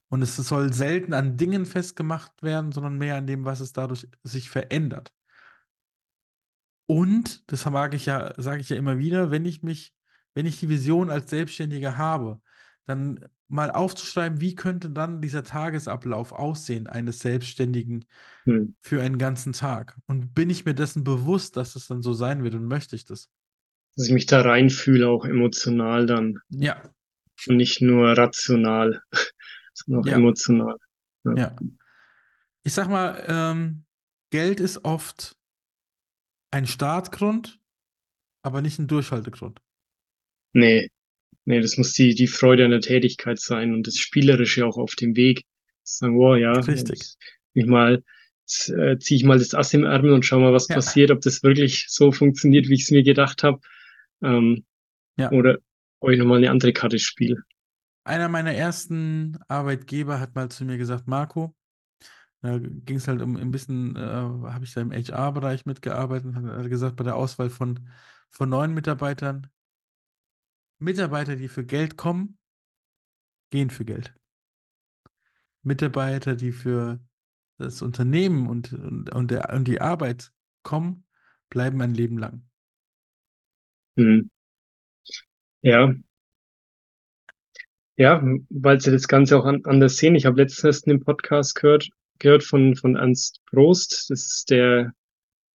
Und es soll selten an Dingen festgemacht werden, sondern mehr an dem, was es dadurch sich verändert. Und, das mag ich ja, sage ich ja immer wieder, wenn ich mich, wenn ich die Vision als Selbstständiger habe, dann mal aufzuschreiben, wie könnte dann dieser Tagesablauf aussehen eines Selbstständigen Hm. für einen ganzen Tag? Und bin ich mir dessen bewusst, dass es dann so sein wird und möchte ich das? Dass ich mich da reinfühle, auch emotional dann. Ja, Und nicht nur rational, auch Ja. emotional. ja. Ich sag mal, ähm, Geld ist oft ein Startgrund, aber nicht ein Durchhaltegrund. Nee, nee, das muss die, die Freude an der Tätigkeit sein und das Spielerische auch auf dem Weg. Sagen, wow, ja, Richtig. ich mal, äh, ziehe ich mal das Ass im Ärmel und schau mal, was Ja. passiert, ob das wirklich so funktioniert, wie ich es mir gedacht habe. Ähm, Ja. Oder ob ich nochmal eine andere Karte spiele. Einer meiner ersten Arbeitgeber hat mal zu mir gesagt, Marco, da ging es halt um ein bisschen, äh, habe ich da im HR-Bereich mitgearbeitet, hat gesagt, bei der Auswahl von, von neuen Mitarbeitern, Mitarbeiter, die für Geld kommen, gehen für Geld. Mitarbeiter, die für das Unternehmen und, und, und, der, und die Arbeit kommen, bleiben ein Leben lang. Hm. Ja. Ja, weil sie das Ganze auch an, anders sehen. Ich habe letztens einen Podcast gehört, gehört von, von Ernst Prost. Das ist der,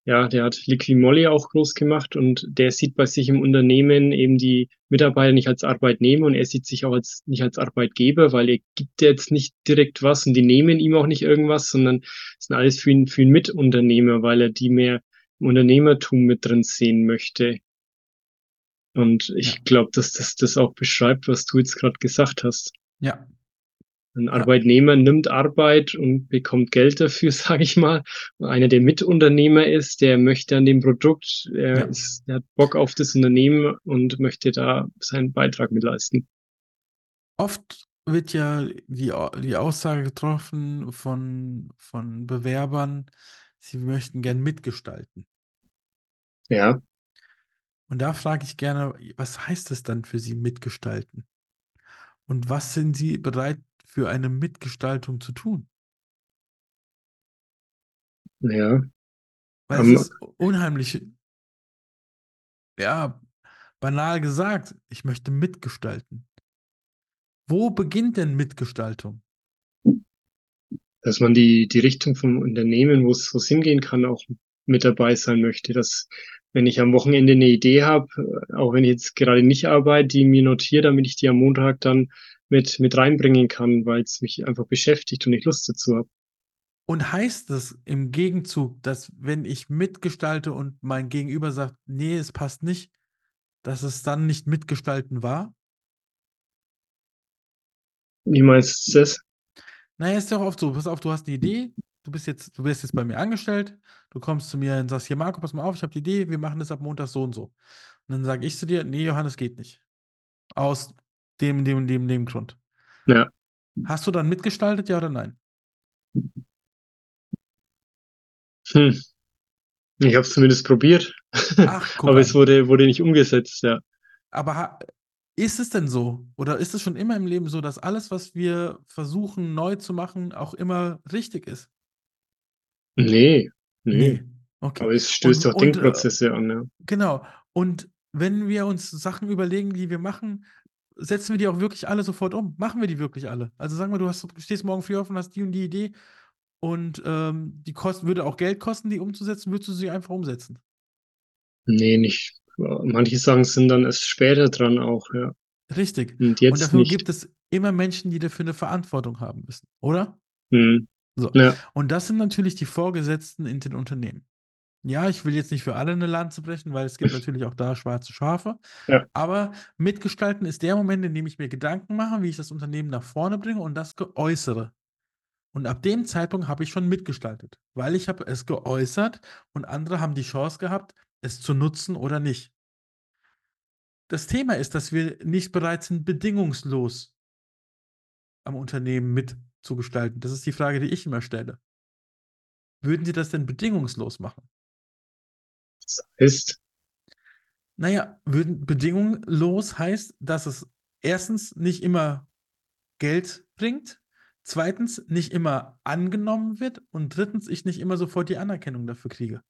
ja, der hat Liquimolli auch groß gemacht und der sieht bei sich im Unternehmen eben die Mitarbeiter nicht als Arbeitnehmer und er sieht sich auch als, nicht als Arbeitgeber, weil er gibt jetzt nicht direkt was und die nehmen ihm auch nicht irgendwas, sondern sind alles für ihn, für ihn Mitunternehmer, weil er die mehr im Unternehmertum mit drin sehen möchte. Und ich Ja. glaube, dass das das auch beschreibt, was du jetzt gerade gesagt hast. Ja, Ein Arbeitnehmer nimmt Arbeit und bekommt Geld dafür, (laughs) sage ich mal. Und einer, der Mitunternehmer ist, der möchte an dem Produkt, er, Ja. ist, der hat Bock auf das Unternehmen und möchte da seinen Beitrag mit leisten. Oft wird ja die, die Aussage getroffen von, von Bewerbern, sie möchten gern mitgestalten. Ja, Und da frage ich gerne, was heißt es dann für Sie mitgestalten? Und was sind Sie bereit für eine Mitgestaltung zu tun? ja, Weil Ähm, es ist unheimlich, ja, banal gesagt, ich möchte mitgestalten. Wo beginnt denn Mitgestaltung? dass man die, die Richtung vom Unternehmen, wo es wo es hingehen kann, auch mit dabei sein möchte. Dass, wenn ich am Wochenende eine Idee habe, äh, auch wenn ich jetzt gerade nicht arbeite, die mir notiere, damit ich die am Montag dann mit, mit reinbringen kann, weil es mich einfach beschäftigt und ich Lust dazu habe. Und heißt es im Gegenzug, dass wenn ich mitgestalte und mein Gegenüber sagt, nee, es passt nicht, dass es dann nicht mitgestalten war? Wie meinst du das? Naja, ist ja auch oft so. Pass auf, du hast eine Idee, du bist jetzt, du bist jetzt bei mir angestellt, du kommst zu mir und sagst, hier Marco, pass mal auf, ich habe die Idee, wir machen das ab Montag so und so. Und dann sage ich zu dir, nee, Johannes, geht nicht. Aus dem, dem, dem, dem Grund. Ja. Hast du dann mitgestaltet, ja oder nein? Hm. Ich habe es zumindest probiert, Ach, (laughs) aber es wurde, wurde nicht umgesetzt, ja. Aber ist es denn so? Oder ist es schon immer im Leben so, dass alles, was wir versuchen neu zu machen, auch immer richtig ist? Nee, nee. Okay. Aber es stößt Und- auch und, äh, Denkprozesse an, ja. Genau. Und wenn wir uns Sachen überlegen, die wir machen, setzen wir die auch wirklich alle sofort um? Machen wir die wirklich alle? Also sagen wir, du hast, stehst morgen früh auf und hast die und die Idee und ähm, die kosten, würde auch Geld kosten, die umzusetzen, würdest du sie einfach umsetzen? Nee, nicht. Manche Sachen sind dann erst später dran auch, ja. Richtig. Und Und jetzt dafür nicht. gibt es immer Menschen, die dafür eine Verantwortung haben müssen, oder? Hm. So. Ja, Und das sind natürlich die Vorgesetzten in den Unternehmen. Ja, ich will jetzt nicht für alle eine Lanze brechen, weil es gibt natürlich auch da schwarze Schafe. Ja. Aber mitgestalten ist der Moment, in dem ich mir Gedanken mache, wie ich das Unternehmen nach vorne bringe und das geäußere. Und ab dem Zeitpunkt habe ich schon mitgestaltet, weil ich habe es geäußert und andere haben die Chance gehabt, es zu nutzen oder nicht. Das Thema ist, dass wir nicht bereit sind, bedingungslos am Unternehmen mitzugestalten. Das ist die Frage, die ich immer stelle. Würden Sie das denn bedingungslos machen? Das heißt, Naja, würden bedingungslos heißt, dass es erstens nicht immer Geld bringt, zweitens nicht immer angenommen wird und drittens ich nicht immer sofort die Anerkennung dafür kriege.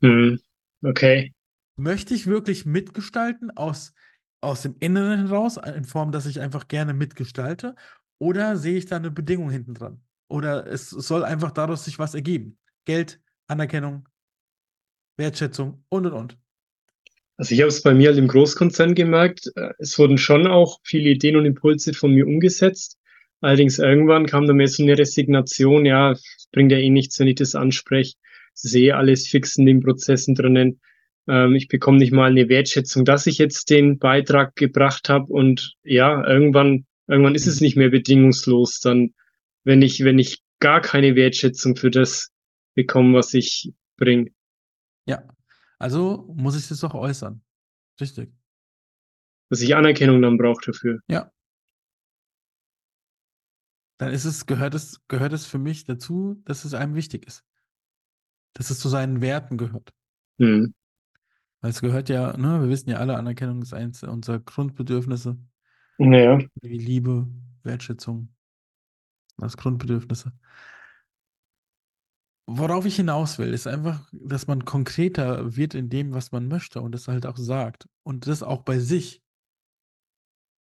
hm, okay. Möchte ich wirklich mitgestalten aus, aus dem Inneren heraus, in Form, dass ich einfach gerne mitgestalte, oder sehe ich da eine Bedingung hinten dran? Oder es soll einfach daraus sich was ergeben? Geld, Anerkennung, Wertschätzung und und und. Also ich habe es bei mir halt im Großkonzern gemerkt, äh, es wurden schon auch viele Ideen und Impulse von mir umgesetzt. Allerdings irgendwann kam da mehr so eine Resignation, ja, bringt ja eh nichts, wenn ich das anspreche. Eh alles fix in den Prozessen drinnen. Ähm, ich bekomme nicht mal eine Wertschätzung, dass ich jetzt den Beitrag gebracht habe und ja, irgendwann, irgendwann ist es nicht mehr bedingungslos. Dann, wenn ich, wenn ich gar keine Wertschätzung für das bekomme, was ich bringe. Ja, also muss ich das doch äußern. Richtig. Dass ich Anerkennung dann brauche dafür. Ja. Dann ist es, gehört es, gehört es für mich dazu, dass es einem wichtig ist. Dass es zu seinen Werten gehört. Hm. Weil es gehört ja, ne, wir wissen ja alle, Anerkennung ist eins unserer Grundbedürfnisse, Naja, wie Liebe, Wertschätzung, das Grundbedürfnisse. Worauf ich hinaus will, ist einfach, dass man konkreter wird in dem, was man möchte und das halt auch sagt. Und das auch bei sich.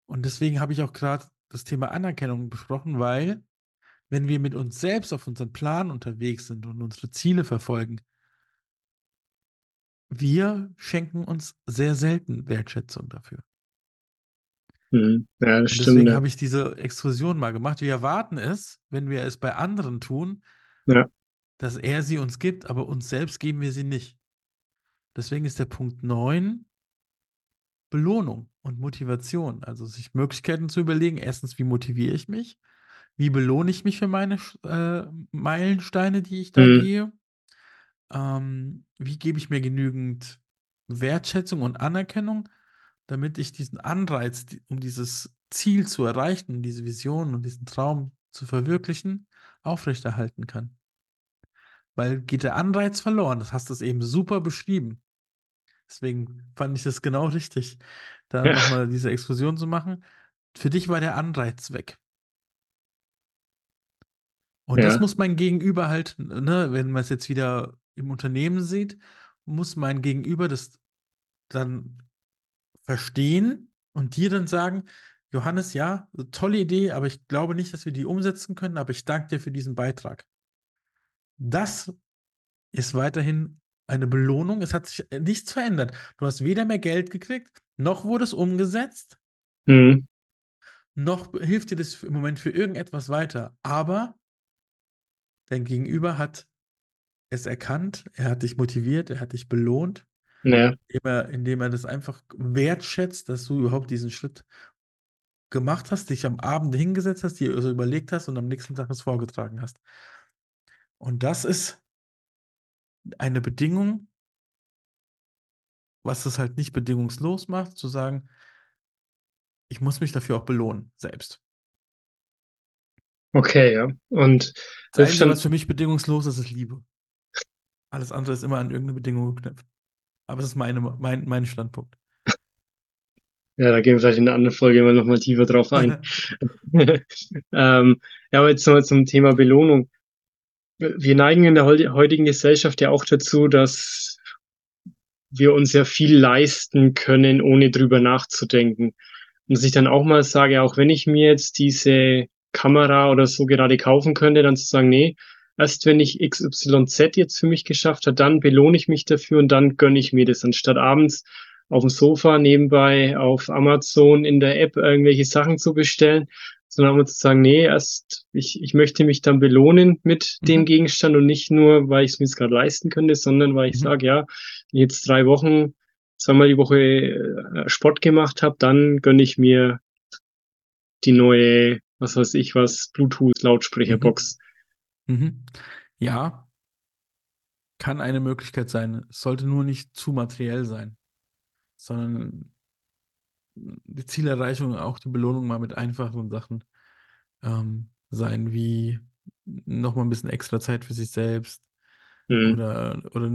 Und deswegen habe ich auch gerade das Thema Anerkennung besprochen, weil wenn wir mit uns selbst auf unseren Plan unterwegs sind und unsere Ziele verfolgen, wir schenken uns sehr selten Wertschätzung dafür. Hm. ja, das deswegen Ja. habe ich diese Exkursion mal gemacht. Wir erwarten es, wenn wir es bei anderen tun, Ja. dass er sie uns gibt, aber uns selbst geben wir sie nicht. Deswegen ist der Punkt 9 Belohnung und Motivation. Also sich Möglichkeiten zu überlegen. Erstens, wie motiviere ich mich? Wie belohne ich mich für meine äh, Meilensteine, die ich da Hm. gehe? Ähm, wie gebe ich mir genügend Wertschätzung und Anerkennung, damit ich diesen Anreiz, um dieses Ziel zu erreichen, diese Vision und diesen Traum zu verwirklichen, aufrechterhalten kann? Weil geht der Anreiz verloren. Das hast du es eben super beschrieben. Deswegen fand ich das genau richtig, da Ja. nochmal diese Exkursion zu machen. Für dich war der Anreiz weg. Und das Ja. muss mein Gegenüber halt, ne, wenn man es jetzt wieder im Unternehmen sieht, muss mein Gegenüber das dann verstehen und dir dann sagen, Johannes, ja, tolle Idee, aber ich glaube nicht, dass wir die umsetzen können, aber ich danke dir für diesen Beitrag. Das ist weiterhin eine Belohnung. Es hat sich nichts verändert. Du hast weder mehr Geld gekriegt, noch wurde es umgesetzt, Hm. noch hilft dir das im Moment für irgendetwas weiter. Aber dein Gegenüber hat es erkannt, er hat dich motiviert, er hat dich belohnt, Ja. indem er, indem er das einfach wertschätzt, dass du überhaupt diesen Schritt gemacht hast, dich am Abend hingesetzt hast, dir so überlegt hast und am nächsten Tag das vorgetragen hast. Und das ist eine Bedingung, was es halt nicht bedingungslos macht, zu sagen, ich muss mich dafür auch belohnen, selbst. Okay, ja. Und Das das Einzige, was für mich bedingungslos ist, ist Liebe. Alles andere ist immer an irgendeine Bedingung geknüpft. Aber das ist meine, mein, mein Standpunkt. ja, da gehen wir vielleicht in einer anderen Folge mal nochmal tiefer drauf ein. (laughs) (laughs) ähm, ja, aber jetzt nochmal zum Thema Belohnung. Wir neigen in der heu- heutigen Gesellschaft ja auch dazu, dass wir uns ja viel leisten können, ohne drüber nachzudenken. Und dass ich dann auch mal sage, auch wenn ich mir jetzt diese Kamera oder so gerade kaufen könnte, dann zu sagen, nee, erst wenn ich XYZ jetzt für mich geschafft habe, dann belohne ich mich dafür und dann gönne ich mir das, anstatt abends auf dem Sofa nebenbei auf Amazon in der App irgendwelche Sachen zu bestellen, sondern um zu sagen, nee, erst ich, ich möchte mich dann belohnen mit mhm. dem Gegenstand und nicht nur, weil ich es mir jetzt gerade leisten könnte, sondern weil ich mhm. sage, ja, wenn ich jetzt drei Wochen, zweimal die Woche äh, Sport gemacht habe, dann gönne ich mir die neue, was weiß ich was, Bluetooth-Lautsprecherbox. Mhm. Mhm. Ja, kann eine Möglichkeit sein. Es sollte nur nicht zu materiell sein, sondern die Zielerreichung, auch die Belohnung mal mit einfachen Sachen ähm, sein, wie nochmal ein bisschen extra Zeit für sich selbst mhm. oder, oder,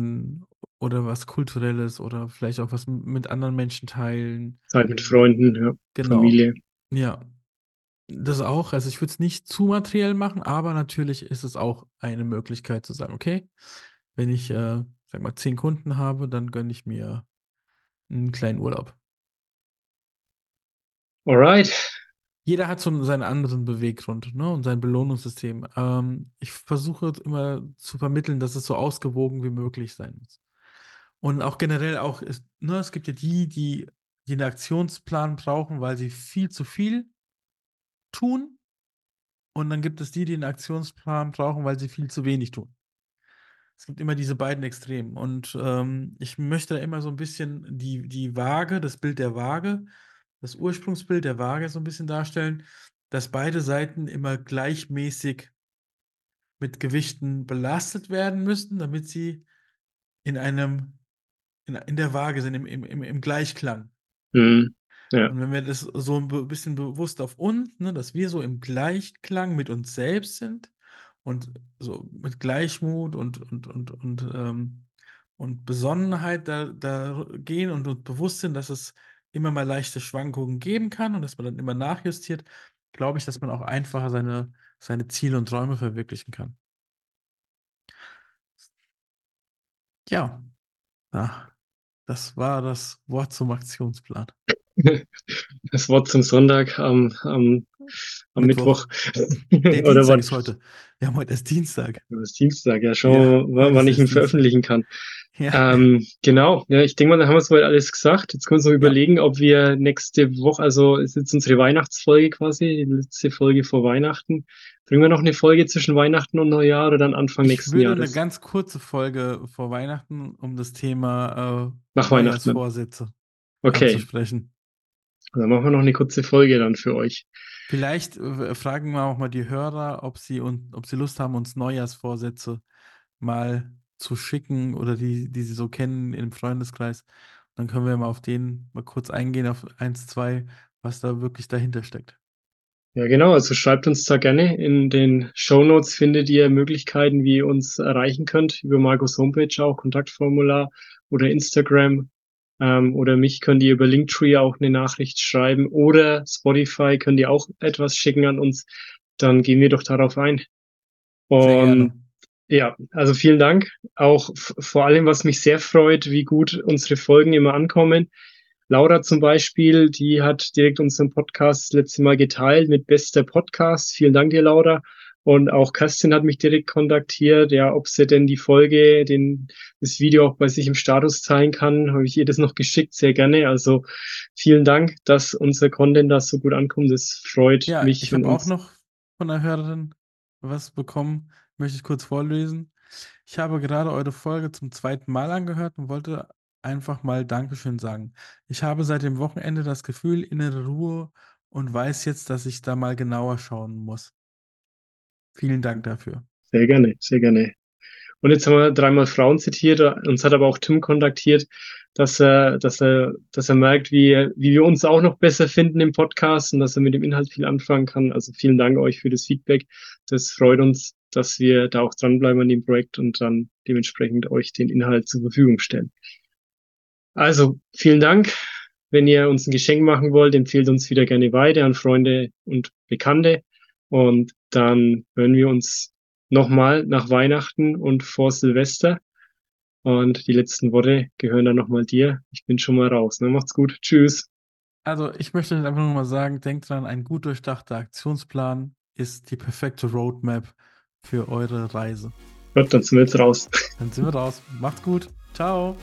oder was Kulturelles oder vielleicht auch was mit anderen Menschen teilen. Zeit mit Freunden, ja. Genau. Familie. Ja. Das auch, also ich würde es nicht zu materiell machen, aber natürlich ist es auch eine Möglichkeit zu sagen, okay, wenn ich, äh, sag mal, zehn Kunden habe, dann gönne ich mir einen kleinen Urlaub. Alright. Jeder hat so seinen anderen Beweggrund ne, und sein Belohnungssystem. Ähm, ich versuche immer zu vermitteln, dass es so ausgewogen wie möglich sein muss. Und auch generell auch, ist, ne, es gibt ja die, die, die einen Aktionsplan brauchen, weil sie viel zu viel tun. Und dann gibt es die, die einen Aktionsplan brauchen, weil sie viel zu wenig tun. Es gibt immer diese beiden Extremen. Und ähm, ich möchte immer so ein bisschen die, die Waage, das Bild der Waage, das Ursprungsbild der Waage so ein bisschen darstellen, dass beide Seiten immer gleichmäßig mit Gewichten belastet werden müssen, damit sie in einem, in, in der Waage sind, im, im, im Gleichklang. Mhm. Ja. Und wenn wir das so ein bisschen bewusst auf uns, ne, dass wir so im Gleichklang mit uns selbst sind, und so mit Gleichmut und, und, und, und, ähm, und Besonnenheit da, da gehen und, und bewusst sind, dass es immer mal leichte Schwankungen geben kann und dass man dann immer nachjustiert, glaube ich, dass man auch einfacher seine, seine Ziele und Träume verwirklichen kann. Ja, ja, das war das Wort zum Aktionsplan. Das Wort zum Sonntag am, am am Mittwoch. Mittwoch. (laughs) Oder wann ist heute? Wir haben heute erst Dienstag. Das ist Dienstag, ja, schauen wir ja, wann ich ihn veröffentlichen kann. Ja. Ähm, genau, ja, ich denke mal, da haben wir soweit alles gesagt. Jetzt können wir uns noch ja. überlegen, ob wir nächste Woche, also ist jetzt unsere Weihnachtsfolge quasi, die letzte Folge vor Weihnachten. Bringen wir noch eine Folge zwischen Weihnachten und Neujahr oder dann Anfang ich nächsten Jahres? Ich würde eine ganz kurze Folge vor Weihnachten, um das Thema äh, Nach Weihnachten. Vorsätze okay. anzusprechen. Dann machen wir noch eine kurze Folge dann für euch. Vielleicht äh, fragen wir auch mal die Hörer, ob sie, und, ob sie Lust haben, uns Neujahrsvorsätze mal zu schicken oder die, die sie so kennen im Freundeskreis. Dann können wir mal auf den mal kurz eingehen, auf eins, zwei, was da wirklich dahinter steckt. Ja, genau. Also schreibt uns da gerne. In den Show Notes findet ihr Möglichkeiten, wie ihr uns erreichen könnt. Über Markus Homepage auch, Kontaktformular oder Instagram ähm, oder mich könnt ihr über Linktree auch eine Nachricht schreiben oder Spotify könnt ihr auch etwas schicken an uns. Dann gehen wir doch darauf ein. Und ja, also vielen Dank. Auch vor allem, was mich sehr freut, wie gut unsere Folgen immer ankommen. Laura zum Beispiel, die hat direkt unseren Podcast das letzte Mal geteilt mit bester Podcast. Vielen Dank dir, Laura. Und auch Kerstin hat mich direkt kontaktiert, ja, ob sie denn die Folge, den, das Video auch bei sich im Status teilen kann. Habe ich ihr das noch geschickt, sehr gerne. Also vielen Dank, dass unser Content da so gut ankommt. Das freut ja, mich. Ich habe auch noch von einer Hörerin was bekommen, möchte ich kurz vorlesen. Ich habe gerade eure Folge zum zweiten Mal angehört und wollte einfach mal Dankeschön sagen. Ich habe seit dem Wochenende das Gefühl, innere Ruhe und weiß jetzt, dass ich da mal genauer schauen muss. Vielen Dank dafür. Sehr gerne, sehr gerne. Und jetzt haben wir dreimal Frauen zitiert. Uns hat aber auch Tim kontaktiert, dass er, dass er, dass er merkt, wie, wie wir uns auch noch besser finden im Podcast und dass er mit dem Inhalt viel anfangen kann. Also vielen Dank euch für das Feedback. Das freut uns, dass wir da auch dranbleiben an dem Projekt und dann dementsprechend euch den Inhalt zur Verfügung stellen. Also vielen Dank. Wenn ihr uns ein Geschenk machen wollt, empfehlt uns wieder gerne weiter an Freunde und Bekannte. Und dann hören wir uns nochmal nach Weihnachten und vor Silvester. Und die letzten Worte gehören dann nochmal dir. Ich bin schon mal raus. Ne? Macht's gut. Tschüss. Also ich möchte einfach nur mal sagen, denkt dran, ein gut durchdachter Aktionsplan ist die perfekte Roadmap für eure Reise. Gut, dann sind wir jetzt raus. Dann sind wir raus. Macht's gut. Ciao.